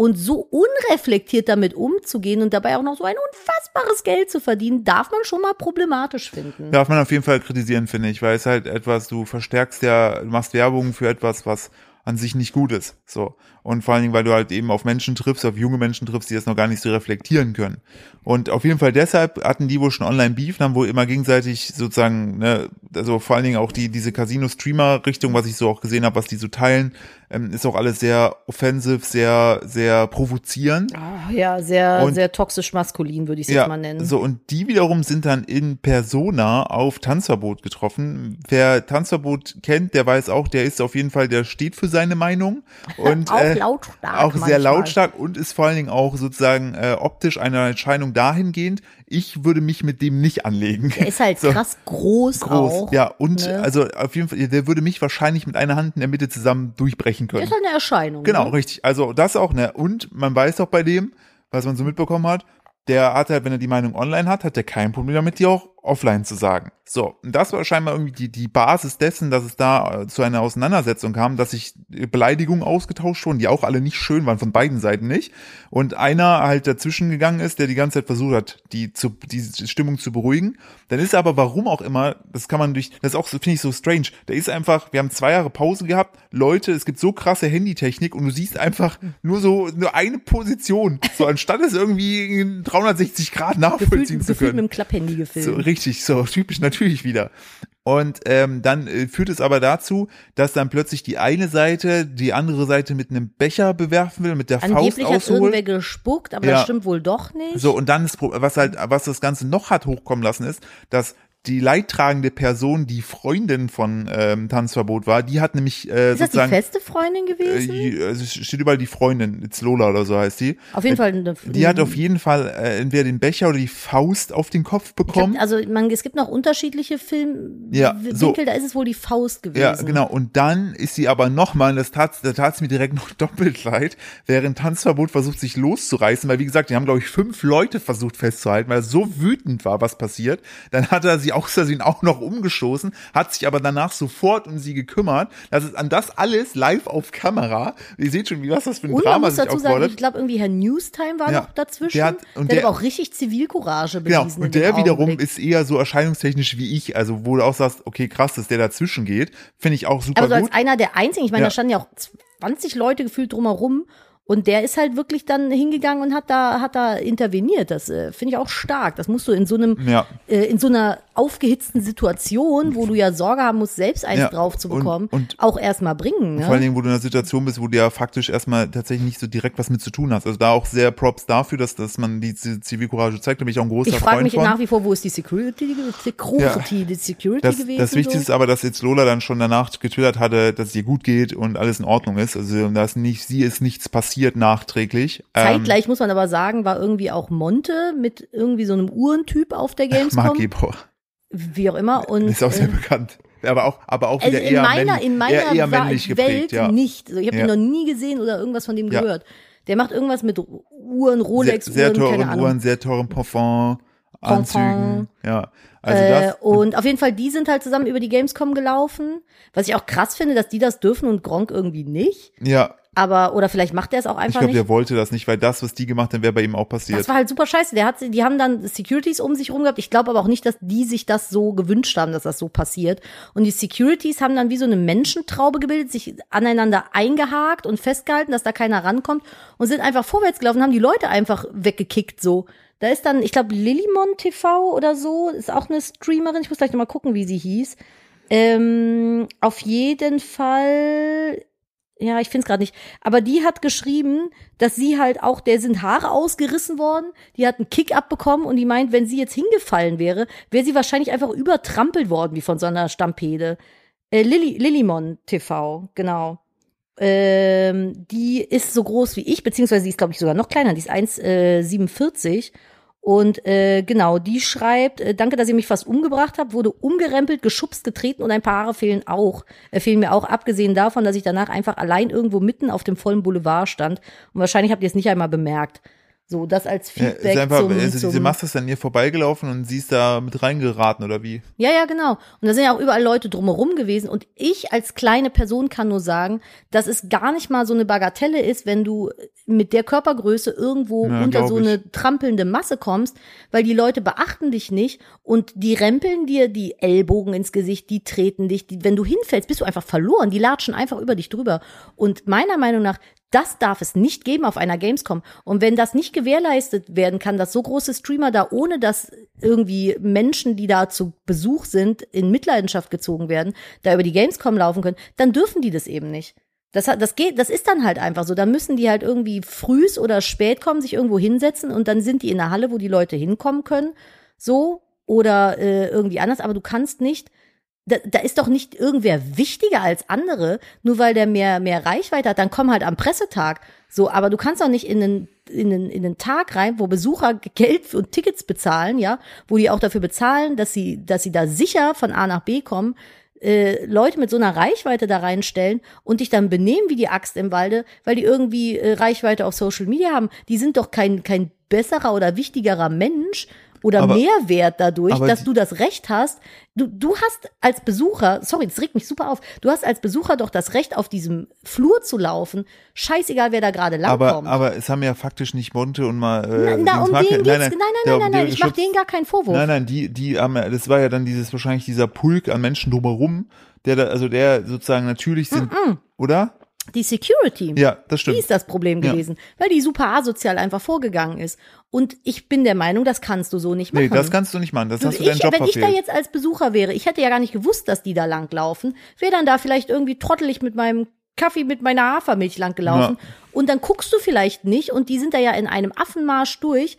und so unreflektiert damit umzugehen und dabei auch noch so ein unfassbares Geld zu verdienen, darf man schon mal problematisch finden. Darf man auf jeden Fall kritisieren, finde ich, weil es halt etwas, du verstärkst ja, du machst Werbung für etwas, was an sich nicht gut ist. So. Und vor allen Dingen, weil du halt eben auf Menschen triffst, auf junge Menschen triffst, die das noch gar nicht so reflektieren können. Und auf jeden Fall deshalb hatten die wohl schon Online-Beef, haben wohl immer gegenseitig sozusagen, ne, also vor allen Dingen auch die, diese Casino-Streamer-Richtung, was ich so auch gesehen habe, was die so teilen, ähm, ist auch alles sehr offensive, sehr, sehr provozierend. Ah, ja, sehr, Und- sehr toxisch maskulin, würde ich es jetzt mal nennen. So, und die wiederum sind dann in Persona auf Tanzverbot getroffen. Wer Tanzverbot kennt, der weiß auch, der ist auf jeden Fall, der steht für seine Meinung. Und, äh, lautstark Auch sehr manchmal. lautstark und ist vor allen Dingen auch sozusagen äh, optisch eine Erscheinung dahingehend, ich würde mich mit dem nicht anlegen. Der ist halt So. krass groß, Groß, auch. ja, und ne? also auf jeden Fall, der würde mich wahrscheinlich mit einer Hand in der Mitte zusammen durchbrechen können. ist halt eine Erscheinung. Genau, Ne? richtig. Also das auch, ne? Und man weiß auch bei dem, was man so mitbekommen hat, der hat halt, wenn er die Meinung online hat, hat er kein Problem damit, die auch offline zu sagen. So, und das war scheinbar irgendwie die, die Basis dessen, dass es da äh, zu einer Auseinandersetzung kam, dass sich Beleidigungen ausgetauscht wurden, die auch alle nicht schön waren, von beiden Seiten nicht. Und einer halt dazwischen gegangen ist, der die ganze Zeit versucht hat, die, zu, die Stimmung zu beruhigen. Dann ist er aber, warum auch immer, das kann man durch, das ist auch, so finde ich so strange, der ist einfach, wir haben zwei Jahre Pause gehabt, Leute, es gibt so krasse Handytechnik und du siehst einfach nur so, nur eine Position, so anstatt es irgendwie in 360 Grad nachvollziehen Gefühlt, zu gefühlt mit können. dem Klapphandy gefilmt. So, richtig, so typisch natürlich wieder. Und ähm, dann äh, führt es aber dazu, dass dann plötzlich die eine Seite die andere Seite mit einem Becher bewerfen will, mit der Angeblich Faust hat ausholt. irgendwer gespuckt, aber Ja. das stimmt wohl doch nicht. So, und dann ist, was halt, was das Ganze noch hat hochkommen lassen, ist, dass die leidtragende Person, die Freundin von ähm, Tanzverbot war, die hat nämlich äh, ist das die sozusagen feste Freundin äh, gewesen? je- also es steht überall die Freundin, it's Lola oder so heißt die. auf jeden Fall. Eine, Die hat auf jeden Fall äh, entweder den Becher oder die Faust auf den Kopf ich bekommen. hab, also man, es gibt noch unterschiedliche Filmwinkel, Ja, so. da ist es wohl die Faust gewesen. Ja, genau. Und dann ist sie aber nochmal, das tat, da tat es mir direkt noch doppelt leid, während Tanzverbot versucht, sich loszureißen, weil wie gesagt, die haben, glaube ich, fünf Leute versucht festzuhalten, weil er so wütend war, was passiert. Dann hat er sie aus Versehen auch noch umgestoßen, hat sich aber danach sofort um sie gekümmert. Das ist an das alles live auf Kamera. Ihr seht schon, wie was das für ein Und man Drama muss sich dazu sagen, ich glaube irgendwie Herr Newstime war Ja, noch dazwischen. der hat- und der, der- hat auch richtig Zivilcourage Genau, bewiesen. in und der wiederum Augenblick. ist eher so erscheinungstechnisch wie ich, also wo du auch sagst, okay, krass, dass der dazwischen geht, finde ich auch super Aber so gut. als einer der einzigen, ich meine, Ja. da standen ja auch 20 Leute gefühlt drumherum und der ist halt wirklich dann hingegangen und hat da, hat da interveniert. Das äh, finde ich auch stark. Das musst du in so einem, Ja. äh, in so einer aufgehitzten Situation, wo du ja Sorge haben musst, selbst eins Ja, drauf zu und- bekommen, und- auch erstmal bringen. Ne? Vor allen Dingen, wo du in einer Situation bist, wo du ja faktisch erstmal tatsächlich nicht so direkt was mit zu tun hast. Also da auch sehr Props dafür, dass, dass man die Zivilcourage zeigt. Da bin ich auch ein großer ich frage Freund mich von. nach wie vor, wo ist die Security, Security, die Security das, gewesen? das Wichtigste so? ist aber, dass jetzt Lola dann schon danach getwittert hatte, dass es ihr gut geht und alles in Ordnung ist. Also dass nicht, sie ist nichts passiert nachträglich. Ähm, Zeitgleich muss man aber sagen, war irgendwie auch Monte mit irgendwie so einem Uhrentyp auf der Mark Gamescom. Gebauer. Wie auch immer. Und, Ist auch sehr äh, bekannt. Aber auch, aber auch Also wieder in eher, meiner, männlich, in meiner eher, männlich Welt geprägt, ja. nicht. Also ich habe Ja. ihn noch nie gesehen oder irgendwas von dem Ja. gehört. Der macht irgendwas mit Uhren, Sehr, Rolex, sehr Uhren, keine teuren. Uhren, sehr teuren Parfum, Parfum. Anzügen. Ja. Also äh, das, und auf jeden Fall, die sind halt zusammen über die Gamescom gelaufen. Was ich auch krass finde, dass die das dürfen und Gronk irgendwie nicht. ja, aber, oder vielleicht macht er es auch Ich einfach glaube, nicht. der wollte das nicht, weil das, was die gemacht haben, wäre bei ihm auch passiert. Das war halt super scheiße. Der hat, die haben dann Securities um sich rum gehabt. Ich glaube aber auch nicht, dass die sich das so gewünscht haben, dass das so passiert. Und die Securities haben dann wie so eine Menschentraube gebildet, sich aneinander eingehakt und festgehalten, dass da keiner rankommt und sind einfach vorwärts gelaufen, haben die Leute einfach weggekickt so. Da ist dann, ich glaube, Lilimon TV oder so, ist auch eine Streamerin. Ich muss gleich nochmal gucken, wie sie hieß. Ähm, auf jeden Fall ja, ich finde es gerade nicht. Aber die hat geschrieben, dass sie halt auch, der sind Haare ausgerissen worden, die hat einen Kick abbekommen und die meint, wenn sie jetzt hingefallen wäre, wäre sie wahrscheinlich einfach übertrampelt worden, wie von so einer Stampede. Äh, Lili, Lilimon TV, genau. Ähm, die ist so groß wie ich, beziehungsweise die ist, glaube ich, sogar noch kleiner, die ist 1,47. Und äh, genau, die schreibt, äh, danke, dass ihr mich fast umgebracht habt, wurde umgerempelt, geschubst, getreten und ein paar Haare fehlen auch, äh, fehlen mir auch, abgesehen davon, dass ich danach einfach allein irgendwo mitten auf dem vollen Boulevard stand. Und wahrscheinlich habt ihr es nicht einmal bemerkt. So, das als Ja, Feedback ist einfach, zum, also diese Maske ist an ihr vorbeigelaufen und sie ist da mit reingeraten oder wie? Ja, ja, genau. Und da sind ja auch überall Leute drumherum gewesen. Und ich als kleine Person kann nur sagen, dass es gar nicht mal so eine Bagatelle ist, wenn du mit der Körpergröße irgendwo Ja, unter so ich. eine trampelnde Masse kommst, weil die Leute beachten dich nicht und die rempeln dir die Ellbogen ins Gesicht, die treten dich. Die, wenn du hinfällst, bist du einfach verloren. Die latschen einfach über dich drüber. Und meiner Meinung nach, das darf es nicht geben auf einer Gamescom. Und wenn das nicht gewährleistet werden kann, dass so große Streamer da, ohne dass irgendwie Menschen, die da zu Besuch sind, in Mitleidenschaft gezogen werden, da über die Gamescom laufen können, dann dürfen die das eben nicht. Das, das geht, das ist dann halt einfach so. Da müssen die halt irgendwie frühs oder spät kommen, sich irgendwo hinsetzen und dann sind die in der Halle, wo die Leute hinkommen können. So. Oder äh, irgendwie anders. Aber du kannst nicht da, da ist doch nicht irgendwer wichtiger als andere, nur weil der mehr, mehr Reichweite hat, dann komm halt am Pressetag. So, aber du kannst doch nicht in den, in den, in den Tag rein, wo Besucher Geld und Tickets bezahlen, ja, wo die auch dafür bezahlen, dass sie, dass sie da sicher von A nach B kommen, äh, Leute mit so einer Reichweite da reinstellen und dich dann benehmen wie die Axt im Walde, weil die irgendwie äh, Reichweite auf Social Media haben. Die sind doch kein, kein besserer oder wichtigerer Mensch oder Aber- Mehrwert dadurch, aber dass die- du das Recht hast. Du, du hast als Besucher, sorry, das regt mich super auf, du hast als Besucher doch das Recht, auf diesem Flur zu laufen. Scheißegal, wer da gerade Aber, langkommt. aber es haben ja faktisch nicht Monte und mal. Äh, na, na, um Marke- den geht's. Nein, nein, nein, nein, der nein, ich mach geschützt- denen gar keinen Vorwurf. Nein, nein, die, die haben, das war ja dann dieses wahrscheinlich dieser Pulk an Menschen drumherum, der da, also der sozusagen natürlich sind, oder? Die Security. Ja, das Die stimmt. ist das Problem Ja. gewesen, weil die super asozial einfach vorgegangen ist. Und ich bin der Meinung, das kannst du so nicht machen. Nee, das kannst du nicht machen. Das Du, hast du deinen ich, Job wenn ich da verfehlt. jetzt als Besucher wäre, ich hätte ja gar nicht gewusst, dass die da langlaufen, wäre dann da vielleicht irgendwie trottelig mit meinem Kaffee mit meiner Hafermilch langgelaufen. Und dann guckst du vielleicht nicht und die sind da ja in einem Affenmarsch durch.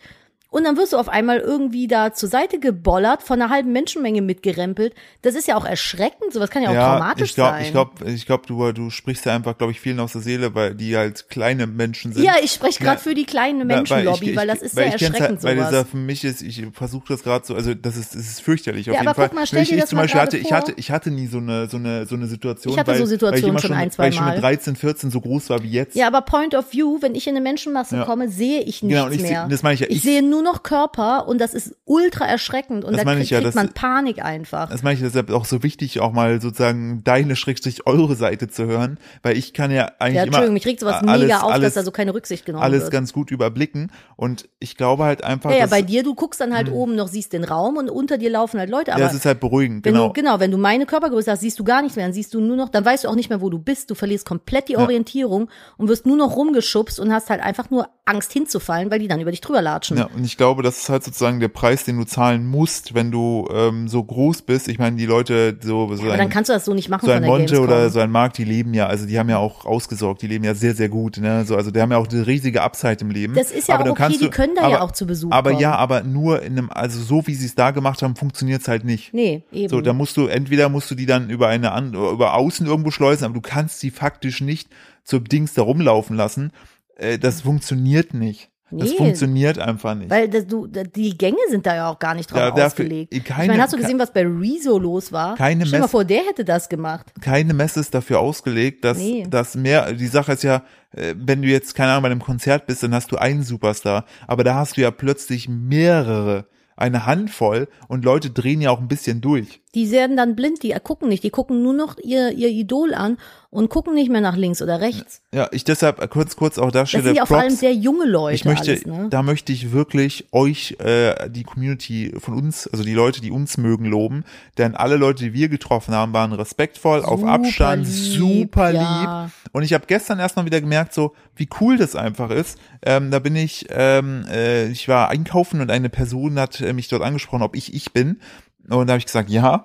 Und dann wirst du auf einmal irgendwie da zur Seite gebollert, von einer halben Menschenmenge mitgerempelt. Das ist ja auch erschreckend, sowas kann ja auch traumatisch ich glaube, sein. ich glaube, ich glaube, du, du sprichst ja einfach, glaube ich, vielen aus der Seele, weil die halt kleine Menschen sind. ja, ich spreche gerade Ja. für die kleine Ja, Menschenlobby, weil, ich- das ist weil sehr erschreckend halt, Weil dieser für mich ist, ich versuche das gerade so, also das ist, das ist fürchterlich auf Ja, jeden aber Fall. guck mal, stell ich, dir ich das zum mal Beispiel hatte, gerade ich vor. hatte, ich hatte nie so eine, so eine, so eine Situation. Ich hatte weil, so Situationen weil schon schon ein, zwei Weil ich schon Mal. mit 13, 14 so groß war wie jetzt. Ja, aber Point of View, wenn ich in eine Menschenmasse Ja. komme, sehe ich nichts Genau, und ich seh- mehr. das meine ich ja, Ich, ich- sehe nur noch Körper und das ist ultra erschreckend und Das da meine krieg, ich ja, kriegt das- man Panik einfach. Das meine ich deshalb auch so wichtig, auch mal sozusagen deine Schrägstrich eure Seite zu hören, weil ich kann ja eigentlich ja, immer Entschuldigung, mich regt sowas alles, mega auf, alles, dass da so keine Rücksicht genommen alles wird. ganz gut überblicken und ich glaube halt einfach, ja, ja, dass, bei dir, du guckst dann halt oben noch, siehst den Raum und unter dir laufen halt Leute, ja, aber das ist halt beruhigend, genau. du, genau, wenn du meine Körpergröße hast, siehst du gar nichts mehr, dann siehst du nur noch, dann weißt du auch nicht mehr, wo du bist, du verlierst komplett die Orientierung und wirst nur noch rumgeschubst und hast halt einfach nur Angst hinzufallen, weil die dann über dich drüber latschen. Ja, und ich glaube, das ist halt sozusagen der Preis, den du zahlen musst, wenn du ähm, so groß bist. Ich meine, die Leute, so, so aber ein, dann kannst du das so nicht machen so ein Monte oder so ein Markt, die leben ja, also die haben ja auch ausgesorgt, die leben ja sehr, sehr gut. Ne? So, also die haben ja auch eine riesige Upside im Leben. Das ist ja aber auch okay, die können da aber, ja auch zu Besuch Aber kommen. ja, aber nur in einem, also so wie sie es da gemacht haben, funktioniert's halt nicht. Nee, eben. So, da musst du, entweder musst du die dann über eine über außen irgendwo schleusen, aber du kannst sie faktisch nicht zur Dings da rumlaufen lassen. Äh, das funktioniert nicht. Das Nee. funktioniert einfach nicht. Weil das, du, die Gänge sind da ja auch gar nicht drauf Ja, dafür- ausgelegt. keine- ich meine, hast du gesehen, was bei Rezo los war? Keine Stell dir mal vor, der hätte das gemacht. keine Messe ist dafür ausgelegt, dass, Nee. dass mehr, die Sache ist ja, äh, wenn du jetzt, keine Ahnung, bei einem Konzert bist, dann hast du einen Superstar, aber da hast du ja plötzlich mehrere, eine Handvoll und Leute drehen ja auch ein bisschen durch. Die werden dann blind, die gucken nicht, die gucken nur noch ihr, ihr Idol an und gucken nicht mehr nach links oder rechts. Ja, ich deshalb kurz, kurz auch da Das stelle sind ja vor allem sehr junge Leute. Ich möchte, alles, ne? da möchte ich wirklich euch, äh, die Community von uns, also die Leute, die uns mögen, loben. Denn alle Leute, die wir getroffen haben, waren respektvoll, auf Super Abstand, lieb, super ja. lieb. Und ich habe gestern erst mal wieder gemerkt, so wie cool das einfach ist. Ähm, da bin ich, ähm, äh, ich war einkaufen und eine Person hat äh, mich dort angesprochen, ob ich ich bin. Und da habe ich gesagt, ja.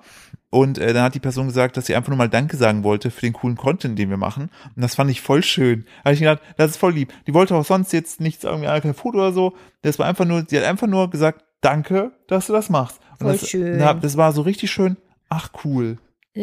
Und äh, dann hat die Person gesagt, dass sie einfach nur mal Danke sagen wollte für den coolen Content, den wir machen. Und das fand ich voll schön. Da habe ich gedacht, das ist voll lieb. Die wollte auch sonst jetzt nichts, irgendwie kein Foto oder so. Das war einfach nur, sie hat einfach nur gesagt, danke, dass du das machst. Und Voll das, schön. na, das war so richtig schön. Ach cool.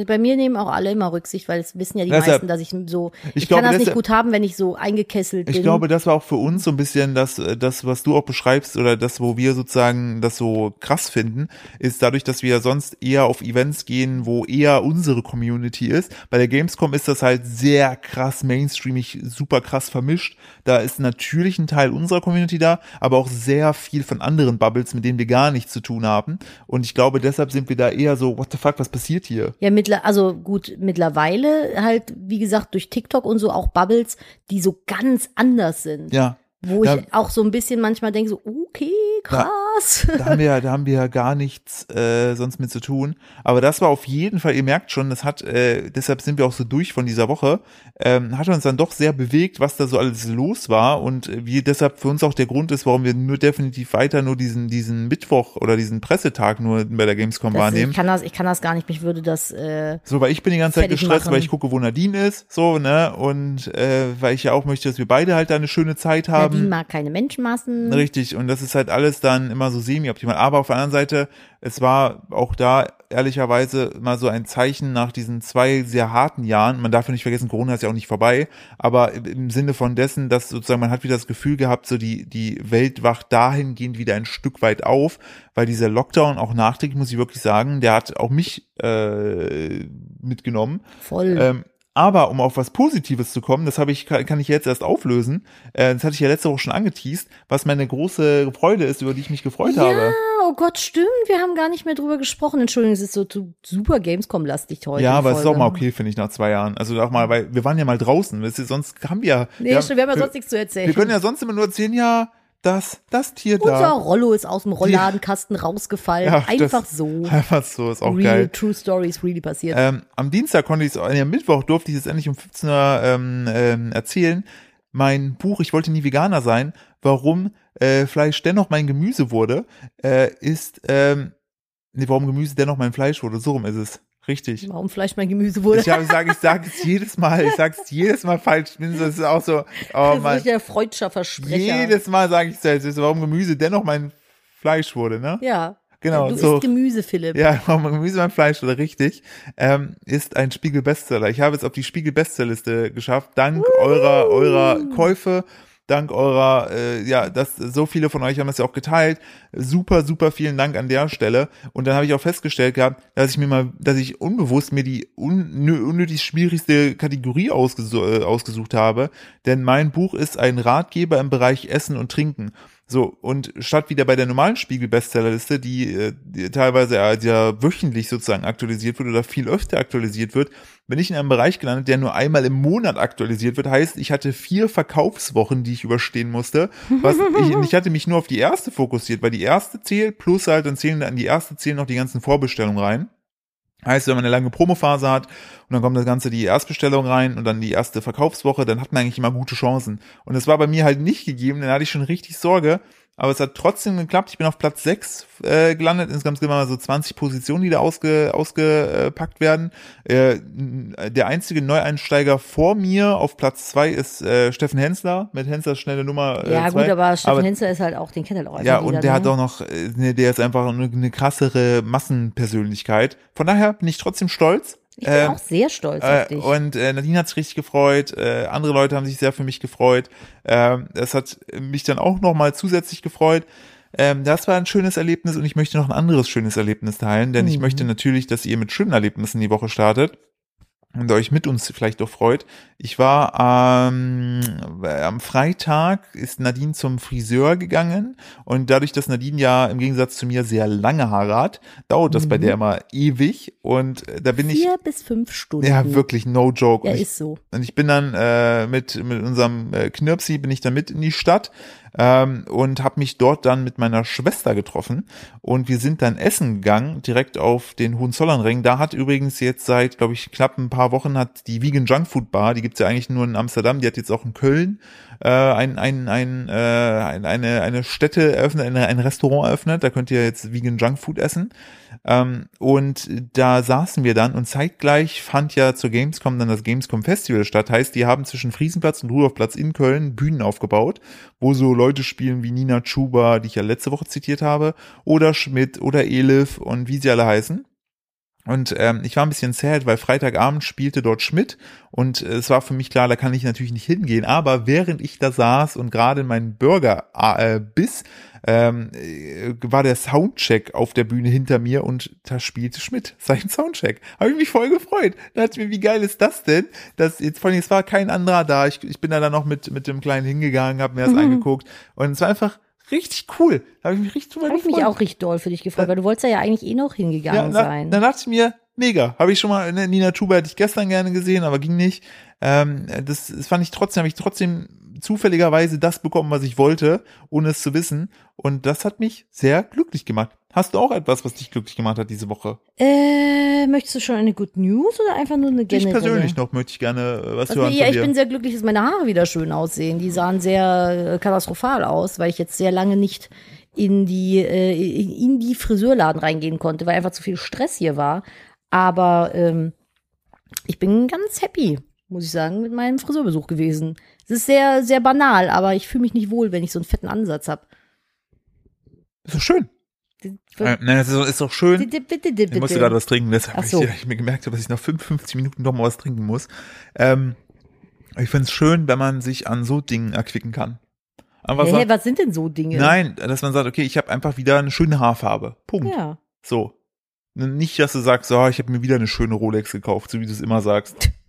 Bei mir nehmen auch alle immer Rücksicht, weil es wissen ja die Deshalb- meisten, dass ich so, ich, ich glaube, kann das nicht gut haben, wenn ich so eingekesselt bin. Ich glaube, das war auch für uns so ein bisschen das, äh, das, was du auch beschreibst oder das, wo wir sozusagen das so krass finden, ist dadurch, dass wir sonst eher auf Events gehen, wo eher unsere Community ist. Bei der Gamescom ist das halt sehr krass mainstreamig, super krass vermischt. Da ist natürlich ein Teil unserer Community da, aber auch sehr viel von anderen Bubbles, mit denen wir gar nichts zu tun haben. Und ich glaube, deshalb sind wir da eher so, what the fuck, was passiert hier? Ja, mittler, also gut, mittlerweile halt, wie gesagt, durch TikTok und so auch Bubbles, die so ganz anders sind. Ja. Wo Da- ich auch so ein bisschen manchmal denke, so, okay, krass. da haben wir, ja- da haben wir ja gar nichts äh, sonst mit zu tun. Aber das war auf jeden Fall, ihr merkt schon, das hat, äh, deshalb sind wir auch so durch von dieser Woche, ähm, hat uns dann doch sehr bewegt, was da so alles los war und wie deshalb für uns auch der Grund ist, warum wir nur definitiv weiter nur diesen, diesen Mittwoch oder diesen Pressetag nur bei der Gamescom Das, wahrnehmen. ich, kann das, ich kann das gar nicht, mich würde das, äh, So, weil ich bin die ganze Zeit gestresst, machen. weil ich gucke, wo Nadine ist, so, ne, und äh, weil ich ja auch möchte, dass wir beide halt da eine schöne Zeit haben. Nadine mag keine Menschenmassen. Richtig, und das ist halt alles dann immer so semi-optimal. Aber auf der anderen Seite, es war auch da ehrlicherweise mal so ein Zeichen nach diesen zwei sehr harten Jahren. Man darf ja nicht vergessen, Corona ist ja auch nicht vorbei, aber im- im Sinne von dessen, dass sozusagen man hat wieder das Gefühl gehabt, so die, die Welt wacht dahingehend wieder ein Stück weit auf, weil dieser Lockdown auch nachträglich, muss ich wirklich sagen, der hat auch mich äh, mitgenommen. Voll. Ähm, aber um auf was Positives zu kommen, das habe ich, kann ich jetzt erst auflösen. Äh, das hatte ich ja letzte Woche schon angeteased, was meine große Freude ist, über die ich mich gefreut habe. ja, oh Gott, stimmt. Wir haben gar nicht mehr drüber gesprochen. Entschuldigung, es ist so zu- super Gamescom-lastig heute. Ja, aber es ist auch mal okay, finde ich, nach zwei Jahren. Also auch mal, weil wir waren ja mal draußen. Sonst haben wir ja. Nee, wir, stimmt, wir haben ja wir, sonst nichts zu erzählen. wir können ja sonst immer nur erzählen, ja, das, das Tier Unser da. Rollo ist aus dem Rollladenkasten rausgefallen. Ja, Einfach das- so. Einfach so, ist auch Real, geil. true stories really passiert. Ähm, am Dienstag konnte ich es, äh, am Mittwoch durfte ich es endlich um 15 Uhr ähm, ähm, erzählen. Mein Buch, ich wollte nie Veganer sein, warum äh, Fleisch dennoch mein Gemüse wurde, äh, ist, ähm, nee, warum Gemüse dennoch mein Fleisch wurde, so rum ist es. Richtig. Warum Fleisch mein Gemüse wurde. Ich, sage ich sag es jedes Mal, ich sage es jedes Mal falsch. Das ist auch so, oh das ist der Freudscher Versprecher. Jedes Mal sage ich es, warum Gemüse dennoch mein Fleisch wurde, ne? ja. Genau, Du so. isst Gemüse, Philipp. Ja, warum Gemüse beim Fleisch oder richtig, ähm, ist ein Spiegel-Bestseller. Ich habe es auf die Spiegel-Bestsellerliste geschafft, dank eurer, eurer Käufe, dank eurer, äh, ja, das, so viele von euch haben das ja auch geteilt. Super, super vielen Dank an der Stelle. Und dann habe ich auch festgestellt gehabt, dass ich mir mal, dass ich unbewusst mir die unnö unnötig schwierigste Kategorie ausgesu äh, ausgesucht habe. Denn mein Buch ist ein Ratgeber im Bereich Essen und Trinken. So, und statt wieder bei der normalen Spiegel-Bestsellerliste, die, äh, die teilweise äh, ja wöchentlich sozusagen aktualisiert wird oder viel öfter aktualisiert wird, bin ich in einem Bereich gelandet, der nur einmal im Monat aktualisiert wird. Heißt, ich hatte vier Verkaufswochen, die ich überstehen musste. Was ich, ich hatte mich nur auf die erste fokussiert, weil die erste zählt, plus halt dann zählen an die erste zählen noch die ganzen Vorbestellungen rein. Heißt, wenn man eine lange Promophase hat und dann kommt das Ganze die Erstbestellung rein und dann die erste Verkaufswoche, dann hat man eigentlich immer gute Chancen. Und das war bei mir halt nicht gegeben, dann hatte ich schon richtig Sorge. Aber es hat trotzdem geklappt. Ich bin auf Platz 6 äh, gelandet. Insgesamt sind mal so 20 Positionen, die da ausge, ausgepackt werden. Äh, der einzige Neueinsteiger vor mir auf Platz 2 ist äh, Steffen Hensler mit Henslers schnelle Nummer. Äh, Ja, zwei. gut, aber Steffen Hensler ist halt auch, den kennt er auch Ja, und der hat auch noch, ne, der ist einfach eine, eine krassere Massenpersönlichkeit. Von daher bin ich trotzdem stolz. Ich bin Ähm, auch sehr stolz auf äh, dich. und äh, Nadine hat sich richtig gefreut, äh, andere Leute haben sich sehr für mich gefreut. Ähm, das hat mich dann auch nochmal zusätzlich gefreut. Ähm, das war ein schönes Erlebnis und ich möchte noch ein anderes schönes Erlebnis teilen, denn ich Mhm. möchte natürlich, dass ihr mit schönen Erlebnissen die Woche startet. Und euch mit uns vielleicht auch freut. Ich war ähm, am Freitag ist Nadine zum Friseur gegangen und dadurch, dass Nadine ja im Gegensatz zu mir sehr lange Haare hat, dauert das bei der immer ewig und äh, da bin ich Vier bis fünf Stunden. ja wirklich no joke. Ja, Und ich, ist so. und ich bin dann äh, mit mit unserem äh, Knirpsi bin ich dann mit in die Stadt ähm, und habe mich dort dann mit meiner Schwester getroffen und wir sind dann essen gegangen direkt auf den Hohenzollernring. Da hat übrigens jetzt seit glaube ich knapp ein paar Wochen hat die Vegan Junk Food Bar, die gibt's ja eigentlich nur in Amsterdam, die hat jetzt auch in Köln äh, ein, ein, ein, äh, ein, eine eine Stätte eröffnet, eine, ein Restaurant eröffnet. Da könnt ihr jetzt Vegan Junk Food essen. Ähm, und da saßen wir dann und zeitgleich fand ja zur Gamescom dann das Gamescom Festival statt. Heißt, die haben zwischen Friesenplatz und Rudolfplatz in Köln Bühnen aufgebaut, wo so Leute spielen wie Nina Chuba, die ich ja letzte Woche zitiert habe, oder Schmidt oder Elif und wie sie alle heißen. Und ähm, ich war ein bisschen sad, weil Freitagabend spielte dort Schmidt und äh, es war für mich klar, da kann ich natürlich nicht hingehen. Aber während ich da saß und gerade meinen Burger äh, biss, ähm, äh, war der Soundcheck auf der Bühne hinter mir und da spielte Schmidt seinen Soundcheck. Habe ich mich voll gefreut. Da dachte ich mir, wie geil ist das denn? Das jetzt vor allem, es war kein anderer da. Ich, ich bin da dann noch mit mit dem Kleinen hingegangen, habe mir das Mhm. angeguckt und es war einfach richtig cool. Da habe ich mich richtig drüber Habe ich gefreut. mich auch richtig doll für dich gefreut, weil du wolltest ja eigentlich eh noch hingegangen na, sein. Dann dachte ich mir, mega. Habe ich schon mal, ne, Nina Chuba hätte ich gestern gerne gesehen, aber ging nicht. Ähm, das, das fand ich trotzdem, habe ich trotzdem zufälligerweise das bekommen, was ich wollte, ohne es zu wissen. Und das hat mich sehr glücklich gemacht. Hast du auch etwas, was dich glücklich gemacht hat diese Woche? äh, möchtest du schon eine Good News oder einfach nur eine Ich generelle? persönlich noch möchte ich gerne äh, was Also, hören ja, ich bin sehr glücklich, dass meine Haare wieder schön aussehen. Die sahen sehr äh, katastrophal aus, weil ich jetzt sehr lange nicht in die äh, in die Friseurladen reingehen konnte, weil einfach zu viel Stress hier war. Aber ähm, ich bin ganz happy, muss ich sagen, mit meinem Friseurbesuch gewesen. Es ist sehr sehr banal, aber ich fühle mich nicht wohl, wenn ich so einen fetten Ansatz habe. ist doch schön. Äh, nein, das ist, ist doch schön. Ich musste gerade was trinken, deshalb so. ich, ich mir gemerkt habe, dass ich nach 55 Minuten doch mal was trinken muss. Ähm, ich finde es schön, wenn man sich an so Dingen erquicken kann. Hä, sagt, was sind denn so Dinge? nein, dass man sagt, okay, ich habe einfach wieder eine schöne Haarfarbe. Punkt. Ja. So. Nicht, dass du sagst, oh, ich habe mir wieder eine schöne Rolex gekauft, so wie du es immer sagst.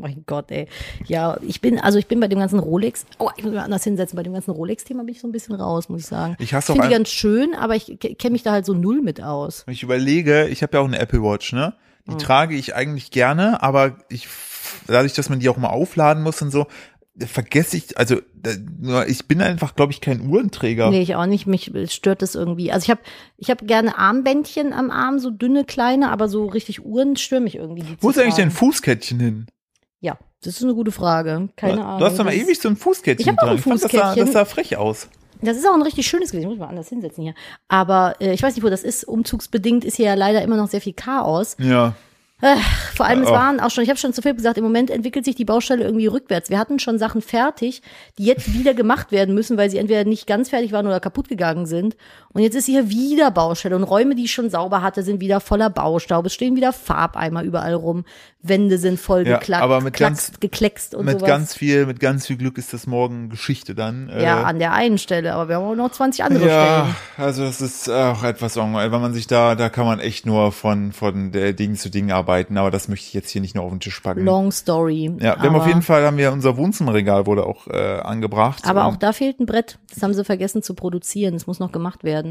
Mein Gott, ey. Ja, ich bin, also ich bin bei dem ganzen Rolex, oh, ich muss mich anders hinsetzen, bei dem ganzen Rolex-Thema bin ich so ein bisschen raus, muss ich sagen. Ich hasse finde die ganz schön, aber ich kenne mich da halt so null mit aus. ich überlege, ich habe ja auch eine Apple Watch, ne? Die Hm. trage ich eigentlich gerne, aber ich dadurch, dass man die auch mal aufladen muss und so, vergesse ich, also ich bin einfach, glaube ich, kein Uhrenträger. Nee, ich auch nicht, mich stört das irgendwie. Also ich habe ich hab gerne Armbändchen am Arm, so dünne, kleine, aber so richtig Uhren stören mich irgendwie. Wo ist eigentlich dein. Fußkettchen hin? Ja, das ist eine gute Frage. Keine Ahnung. Du hast doch mal Das- ewig so ein Fußkettchen Ich hab auch dran. ein fand, das sah, Fußkettchen. das sah frech aus. Das ist auch ein richtig schönes gewesen. Ich muss mal anders hinsetzen hier. Aber äh, ich weiß nicht, wo das ist. Umzugsbedingt ist hier ja leider immer noch sehr viel Chaos. Ja. Vor allem, es waren auch schon, ich habe schon zu viel gesagt, im Moment entwickelt sich die Baustelle irgendwie rückwärts. Wir hatten schon Sachen fertig, die jetzt wieder gemacht werden müssen, weil sie entweder nicht ganz fertig waren oder kaputt gegangen sind. Und jetzt ist hier wieder Baustelle und Räume, die ich schon sauber hatte, sind wieder voller Baustaub. Es stehen wieder Farbeimer überall rum. Wände sind voll Ja, geklackt, aber mit klackst, ganz- gekleckst und mit sowas. ganz viel, mit ganz viel Glück ist das morgen Geschichte dann. ja, Äh, an der einen Stelle, aber wir haben auch noch 20 andere Ja, Stellen. also es ist auch etwas, wenn man sich da, da kann man echt nur von, von der Ding zu Ding arbeiten, aber das möchte ich jetzt hier nicht nur auf den Tisch packen. Long Story. ja, wir haben auf jeden Fall, haben wir unser Wohnzimmerregal wurde auch äh, angebracht. Aber auch da fehlt ein Brett. Das haben sie vergessen zu produzieren. Das muss noch gemacht werden.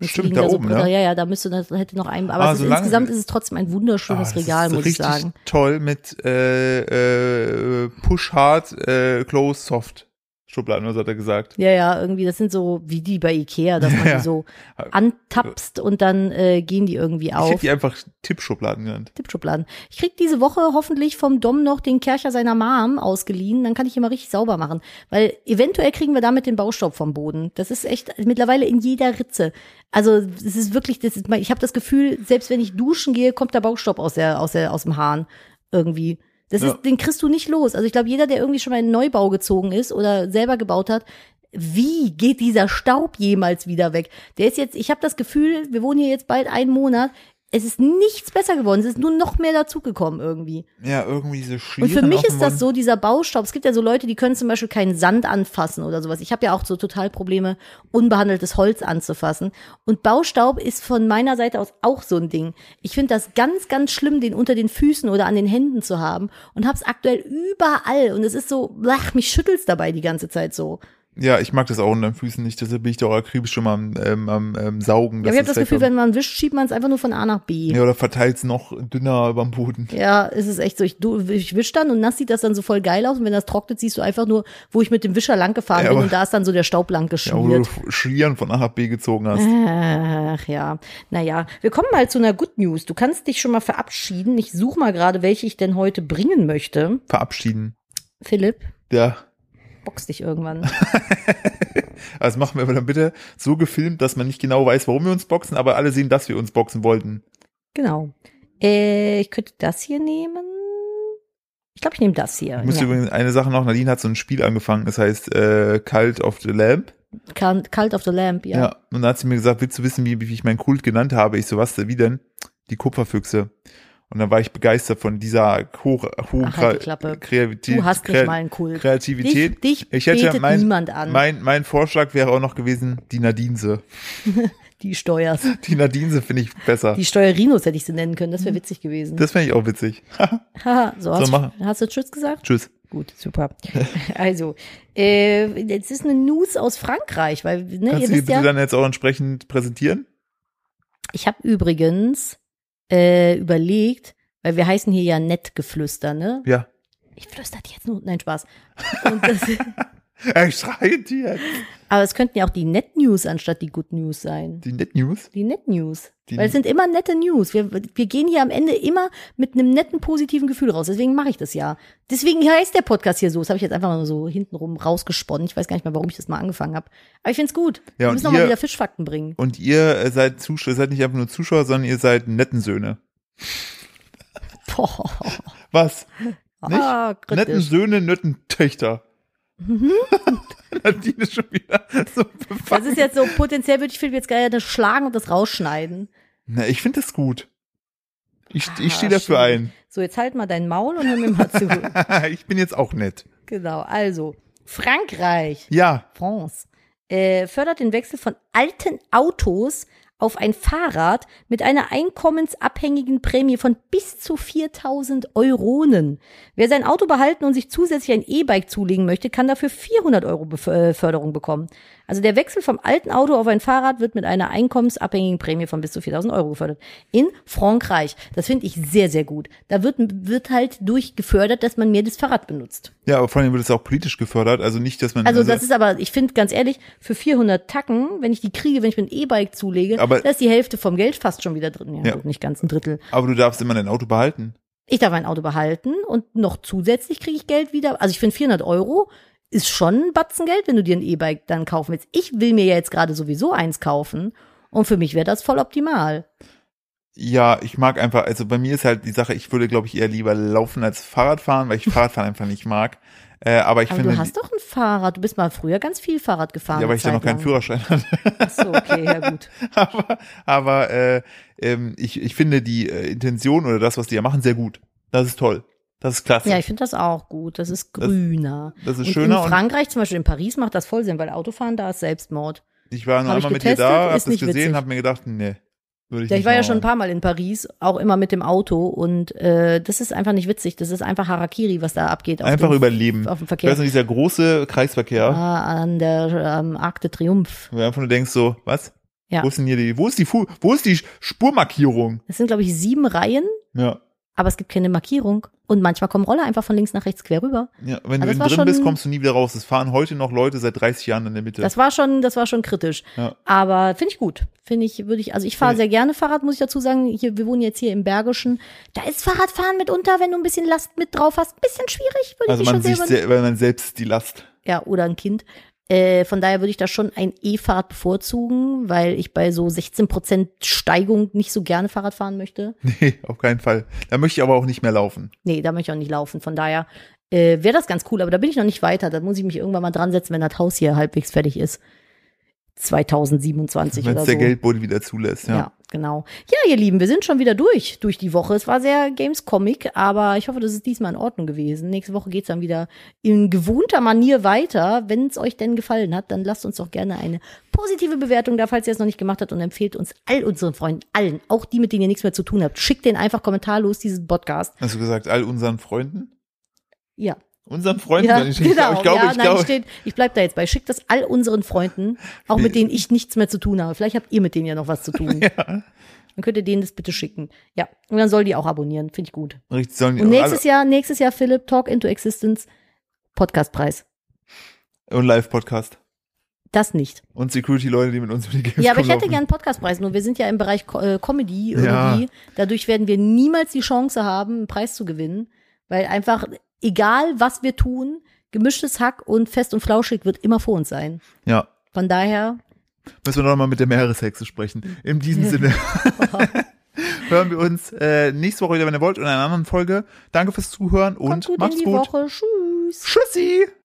Jetzt Stimmt, liegen da so oben, Bretter. ne? Ja, ja, da müsste das hätte noch ein. Aber Ah, es ist, insgesamt ist es trotzdem ein wunderschönes Ah, das Regal, muss ich sagen. toll mit äh, äh, Push Hard, äh, Close Soft Schubladen, was hat er gesagt? Ja, ja, irgendwie, das sind so wie die bei Ikea, dass man Ja. die so antapst und dann äh, gehen die irgendwie Ich hätte auf. die einfach Tippschubladen genannt. Tippschubladen. Ich krieg diese Woche hoffentlich vom Dom noch den Kercher seiner Mom ausgeliehen, dann kann ich ihn mal richtig sauber machen. Weil eventuell kriegen wir damit den Baustaub vom Boden. Das ist echt mittlerweile in jeder Ritze. Also es ist wirklich, das ist, ich habe das Gefühl, selbst wenn ich duschen gehe, kommt der Baustaub aus der, aus der, aus dem Hahn irgendwie. Das Ja. ist, den kriegst du nicht los. Also ich glaube, jeder, der irgendwie schon mal in einen Neubau gezogen ist oder selber gebaut hat, wie geht dieser Staub jemals wieder weg? Der ist jetzt, ich habe das Gefühl, wir wohnen hier jetzt bald einen Monat. Es ist nichts besser geworden. Es ist nur noch mehr dazugekommen irgendwie. Ja, irgendwie so Und Schlieren für mich ist das so dieser Baustaub. Es gibt ja so Leute, die können zum Beispiel keinen Sand anfassen oder sowas. Ich habe ja auch so total Probleme, unbehandeltes Holz anzufassen. Und Baustaub ist von meiner Seite aus auch so ein Ding. Ich finde das ganz, ganz schlimm, den unter den Füßen oder an den Händen zu haben. Und hab's aktuell überall. Und es ist so, ach, mich schüttelt's dabei die ganze Zeit so. Ja, ich mag das auch unter den Füßen nicht, deshalb bin ich doch akribisch schon mal am, ähm, am ähm, Saugen. Ja, aber ich habe das Gefühl, wenn man wischt, schiebt man es einfach nur von A nach B. Ja, oder verteilt's noch dünner beim Boden. Ja, es ist echt so. Ich, du, ich wisch dann und nass sieht das dann so voll geil aus. Und wenn das trocknet, siehst du einfach nur, wo ich mit dem Wischer lang gefahren Ja, bin und da ist dann so der Staub lang Ja, wo du geschmiert. Schlieren von A nach B gezogen hast. Ach ja, naja. Wir kommen mal zu einer Good News. Du kannst dich schon mal verabschieden. Ich suche mal gerade, welche ich denn heute bringen möchte. Verabschieden. Philipp, Ja. Box dich irgendwann. Also machen wir aber dann bitte so gefilmt, dass man nicht genau weiß, warum wir uns boxen, aber alle sehen, dass wir uns boxen wollten. genau. Äh, ich könnte das hier nehmen. Ich glaube, ich nehme das hier. Ich muss Ja. übrigens eine Sache noch, Nadine hat so ein Spiel angefangen, das heißt äh, Cult of the Lamp. Cult Cult of the Lamp, ja. Ja. Und dann hat sie mir gesagt, willst du wissen, wie, wie ich meinen Kult genannt habe? Ich so, was, wie denn? Die Kupferfüchse. Und dann war ich begeistert von dieser hoch, hohen Ach, halt. Kreativität. Du hast nicht mal einen Kult. Kreativität. Dich, dich ich hätte mein, niemand an. mein, mein Vorschlag wäre auch noch gewesen, die Nadinse. die Steuers. Die Nadinse finde ich besser. Die Steuerinos hätte ich sie nennen können. Das wäre witzig gewesen. das fände ich auch witzig. Haha, so, hast, machen. du- hast du Tschüss gesagt? Tschüss. Gut, super. Also, äh, jetzt ist eine News aus Frankreich, weil, ne, Kannst ihr du wisst bitte ja, dann jetzt auch entsprechend präsentieren? ich habe übrigens äh, überlegt, weil wir heißen hier ja Nettgeflüster, ne? Ja. Ich flüster dir jetzt nur, nein, Spaß. Und das, Er schreit jetzt. aber es könnten ja auch die Net News anstatt die Good News sein. Die Net News. Die Net News. Die- Weil es sind immer nette News. Wir, wir gehen hier am Ende immer mit einem netten, positiven Gefühl raus. Deswegen mache ich das ja. Deswegen heißt der Podcast hier so. Das habe ich jetzt einfach mal so hintenrum rausgesponnen. Ich weiß gar nicht mehr, warum ich das mal angefangen habe. Aber ich find's gut. Ja, wir müssen noch mal ihr- wieder Fischfakten bringen. Und ihr seid Zuschauer, seid nicht einfach nur Zuschauer, sondern ihr seid netten Söhne. Boah. Was? Nicht? Ah, Netten. Söhne, netten Töchter. Nadine ist schon wieder so Das befangen. ist jetzt so, potenziell würde ich Philipp jetzt gerne schlagen und das rausschneiden. Na, ich finde das gut. Ich, ich Ah, stehe dafür ein. So, jetzt halt mal dein Maul und hör mir mal zu. ich bin jetzt auch nett. genau, also, Frankreich. Ja, France äh, fördert den Wechsel von alten Autos auf ein Fahrrad mit einer einkommensabhängigen Prämie von bis zu 4000 Euronen. Wer sein Auto behalten und sich zusätzlich ein E-Bike zulegen möchte, kann dafür 400 Euro äh, Förderung bekommen. Also der Wechsel vom alten Auto auf ein Fahrrad wird mit einer einkommensabhängigen Prämie von bis zu 4000 Euro gefördert. In Frankreich. Das finde ich sehr, sehr gut. Da wird, wird halt durchgefördert, dass man mehr das Fahrrad benutzt. ja, aber vor allem wird es auch politisch gefördert. Also nicht, dass man. Also das ist aber, ich finde ganz ehrlich, für 400 Tacken, wenn ich die kriege, wenn ich mir ein E-Bike zulege, Aber- da ist die Hälfte vom Geld fast schon wieder drin. Ja, Ja. gut, nicht ganz ein Drittel. aber du darfst immer dein Auto behalten. Ich darf ein Auto behalten und noch zusätzlich kriege ich Geld wieder. Also ich finde 400 Euro ist schon ein Batzen Geld, wenn du dir ein E-Bike dann kaufen willst. Ich will mir ja jetzt gerade sowieso eins kaufen und für mich wäre das voll optimal. Ja, ich mag einfach, also bei mir ist halt die Sache, ich würde, glaube ich, eher lieber laufen als Fahrrad fahren, weil ich Fahrradfahren einfach nicht mag. Äh, aber ich Aber finde, du hast doch ein Fahrrad. Du bist mal früher ganz viel Fahrrad gefahren. ja, weil ich da noch keinen lang. Führerschein hatte. Ach so, okay, ja gut. aber aber äh, ähm, ich, ich finde die äh, Intention oder das, was die ja machen, sehr gut. Das ist toll. Das ist klasse. Ja, ich finde das auch gut. Das ist grüner. das ist und schöner In Frankreich, zum Beispiel in Paris, macht das voll Sinn, weil Autofahren da ist Selbstmord. ich war ich einmal mit dir da, hab das gesehen, witzig. hab mir gedacht, nee, würde ich Ja, ich war ja schon ein paar Mal in Paris, auch immer mit dem Auto und äh, das ist einfach nicht witzig. Das ist einfach Harakiri, was da abgeht. Auf Einfach dem, überleben. Auf dem Verkehr. weiß nicht, dieser große Kreisverkehr, Ah, an der ähm, Arc de Triomphe. wo du einfach nur denkst so, was? Ja. Wo ist denn hier die, wo ist die, Fu wo ist die Spurmarkierung? Das sind, glaube ich, sieben Reihen, Ja. Aber es gibt keine Markierung. Und manchmal kommen Roller einfach von links nach rechts quer rüber. Ja, wenn Aber du drin schon- bist, kommst du nie wieder raus. Es fahren heute noch Leute seit 30 Jahren in der Mitte. Das war schon, das war schon kritisch. Ja. Aber finde ich gut. Finde ich, würde ich, also ich fahre sehr gerne Fahrrad, muss ich dazu sagen. Hier, wir wohnen jetzt hier im Bergischen. Da ist Fahrradfahren mitunter, wenn du ein bisschen Last mit drauf hast, ein bisschen schwierig, würde also ich man schon sich, selber. sel- weil man selbst die Last. ja, oder ein Kind. Äh, von daher würde ich da schon ein E-Fahrrad bevorzugen, weil ich bei so 16% Steigung nicht so gerne Fahrrad fahren möchte. Nee, auf keinen Fall. Da möchte ich aber auch nicht mehr laufen. Nee, da möchte ich auch nicht laufen. Von daher äh, wäre das ganz cool, aber da bin ich noch nicht weiter. Da muss ich mich irgendwann mal dran setzen, wenn das Haus hier halbwegs fertig ist. 2027 Wenn oder es so. der Geldboden wieder zulässt, ja. Ja, genau. Ja, ihr Lieben, wir sind schon wieder durch, durch die Woche. Es war sehr Games-Comic, aber ich hoffe, das ist diesmal in Ordnung gewesen. Nächste Woche geht's dann wieder in gewohnter Manier weiter. Wenn es euch denn gefallen hat, dann lasst uns doch gerne eine positive Bewertung da, falls ihr es noch nicht gemacht habt und empfehlt uns all unseren Freunden, allen, auch die, mit denen ihr nichts mehr zu tun habt. Schickt denen einfach kommentarlos diesen Podcast. Hast du gesagt, all unseren Freunden? Ja. Unseren Freunden? Ja, ich, genau. ich glaube, ja, ich nein, glaube, steht, ich bleib da jetzt bei. Schickt das all unseren Freunden, auch mit denen ich nichts mehr zu tun habe. Vielleicht habt ihr mit denen ja noch was zu tun. ja. Dann könnt ihr denen das bitte schicken. Ja, und dann soll die auch abonnieren. Finde ich gut. Richtig, sollen die Und nächstes Jahr, nächstes Jahr, Philipp, Talk into Existence, Podcastpreis. und Live-Podcast. Das nicht. Und Security-Leute, die mit uns über die Games Ja, aber ich hätte gern einen Podcastpreis, nur wir sind ja im Bereich äh, Comedy Ja. irgendwie. Dadurch werden wir niemals die Chance haben, einen Preis zu gewinnen, weil einfach, egal was wir tun, gemischtes Hack und fest und flauschig wird immer vor uns sein. Ja. Von daher, Müssen wir noch mal mit der Meereshexe sprechen. In diesem Sinne hören wir uns äh, nächste Woche wieder, wenn ihr wollt, in einer anderen Folge. Danke fürs Zuhören und kommt gut macht's in die gut. Woche. Tschüss. Tschüssi!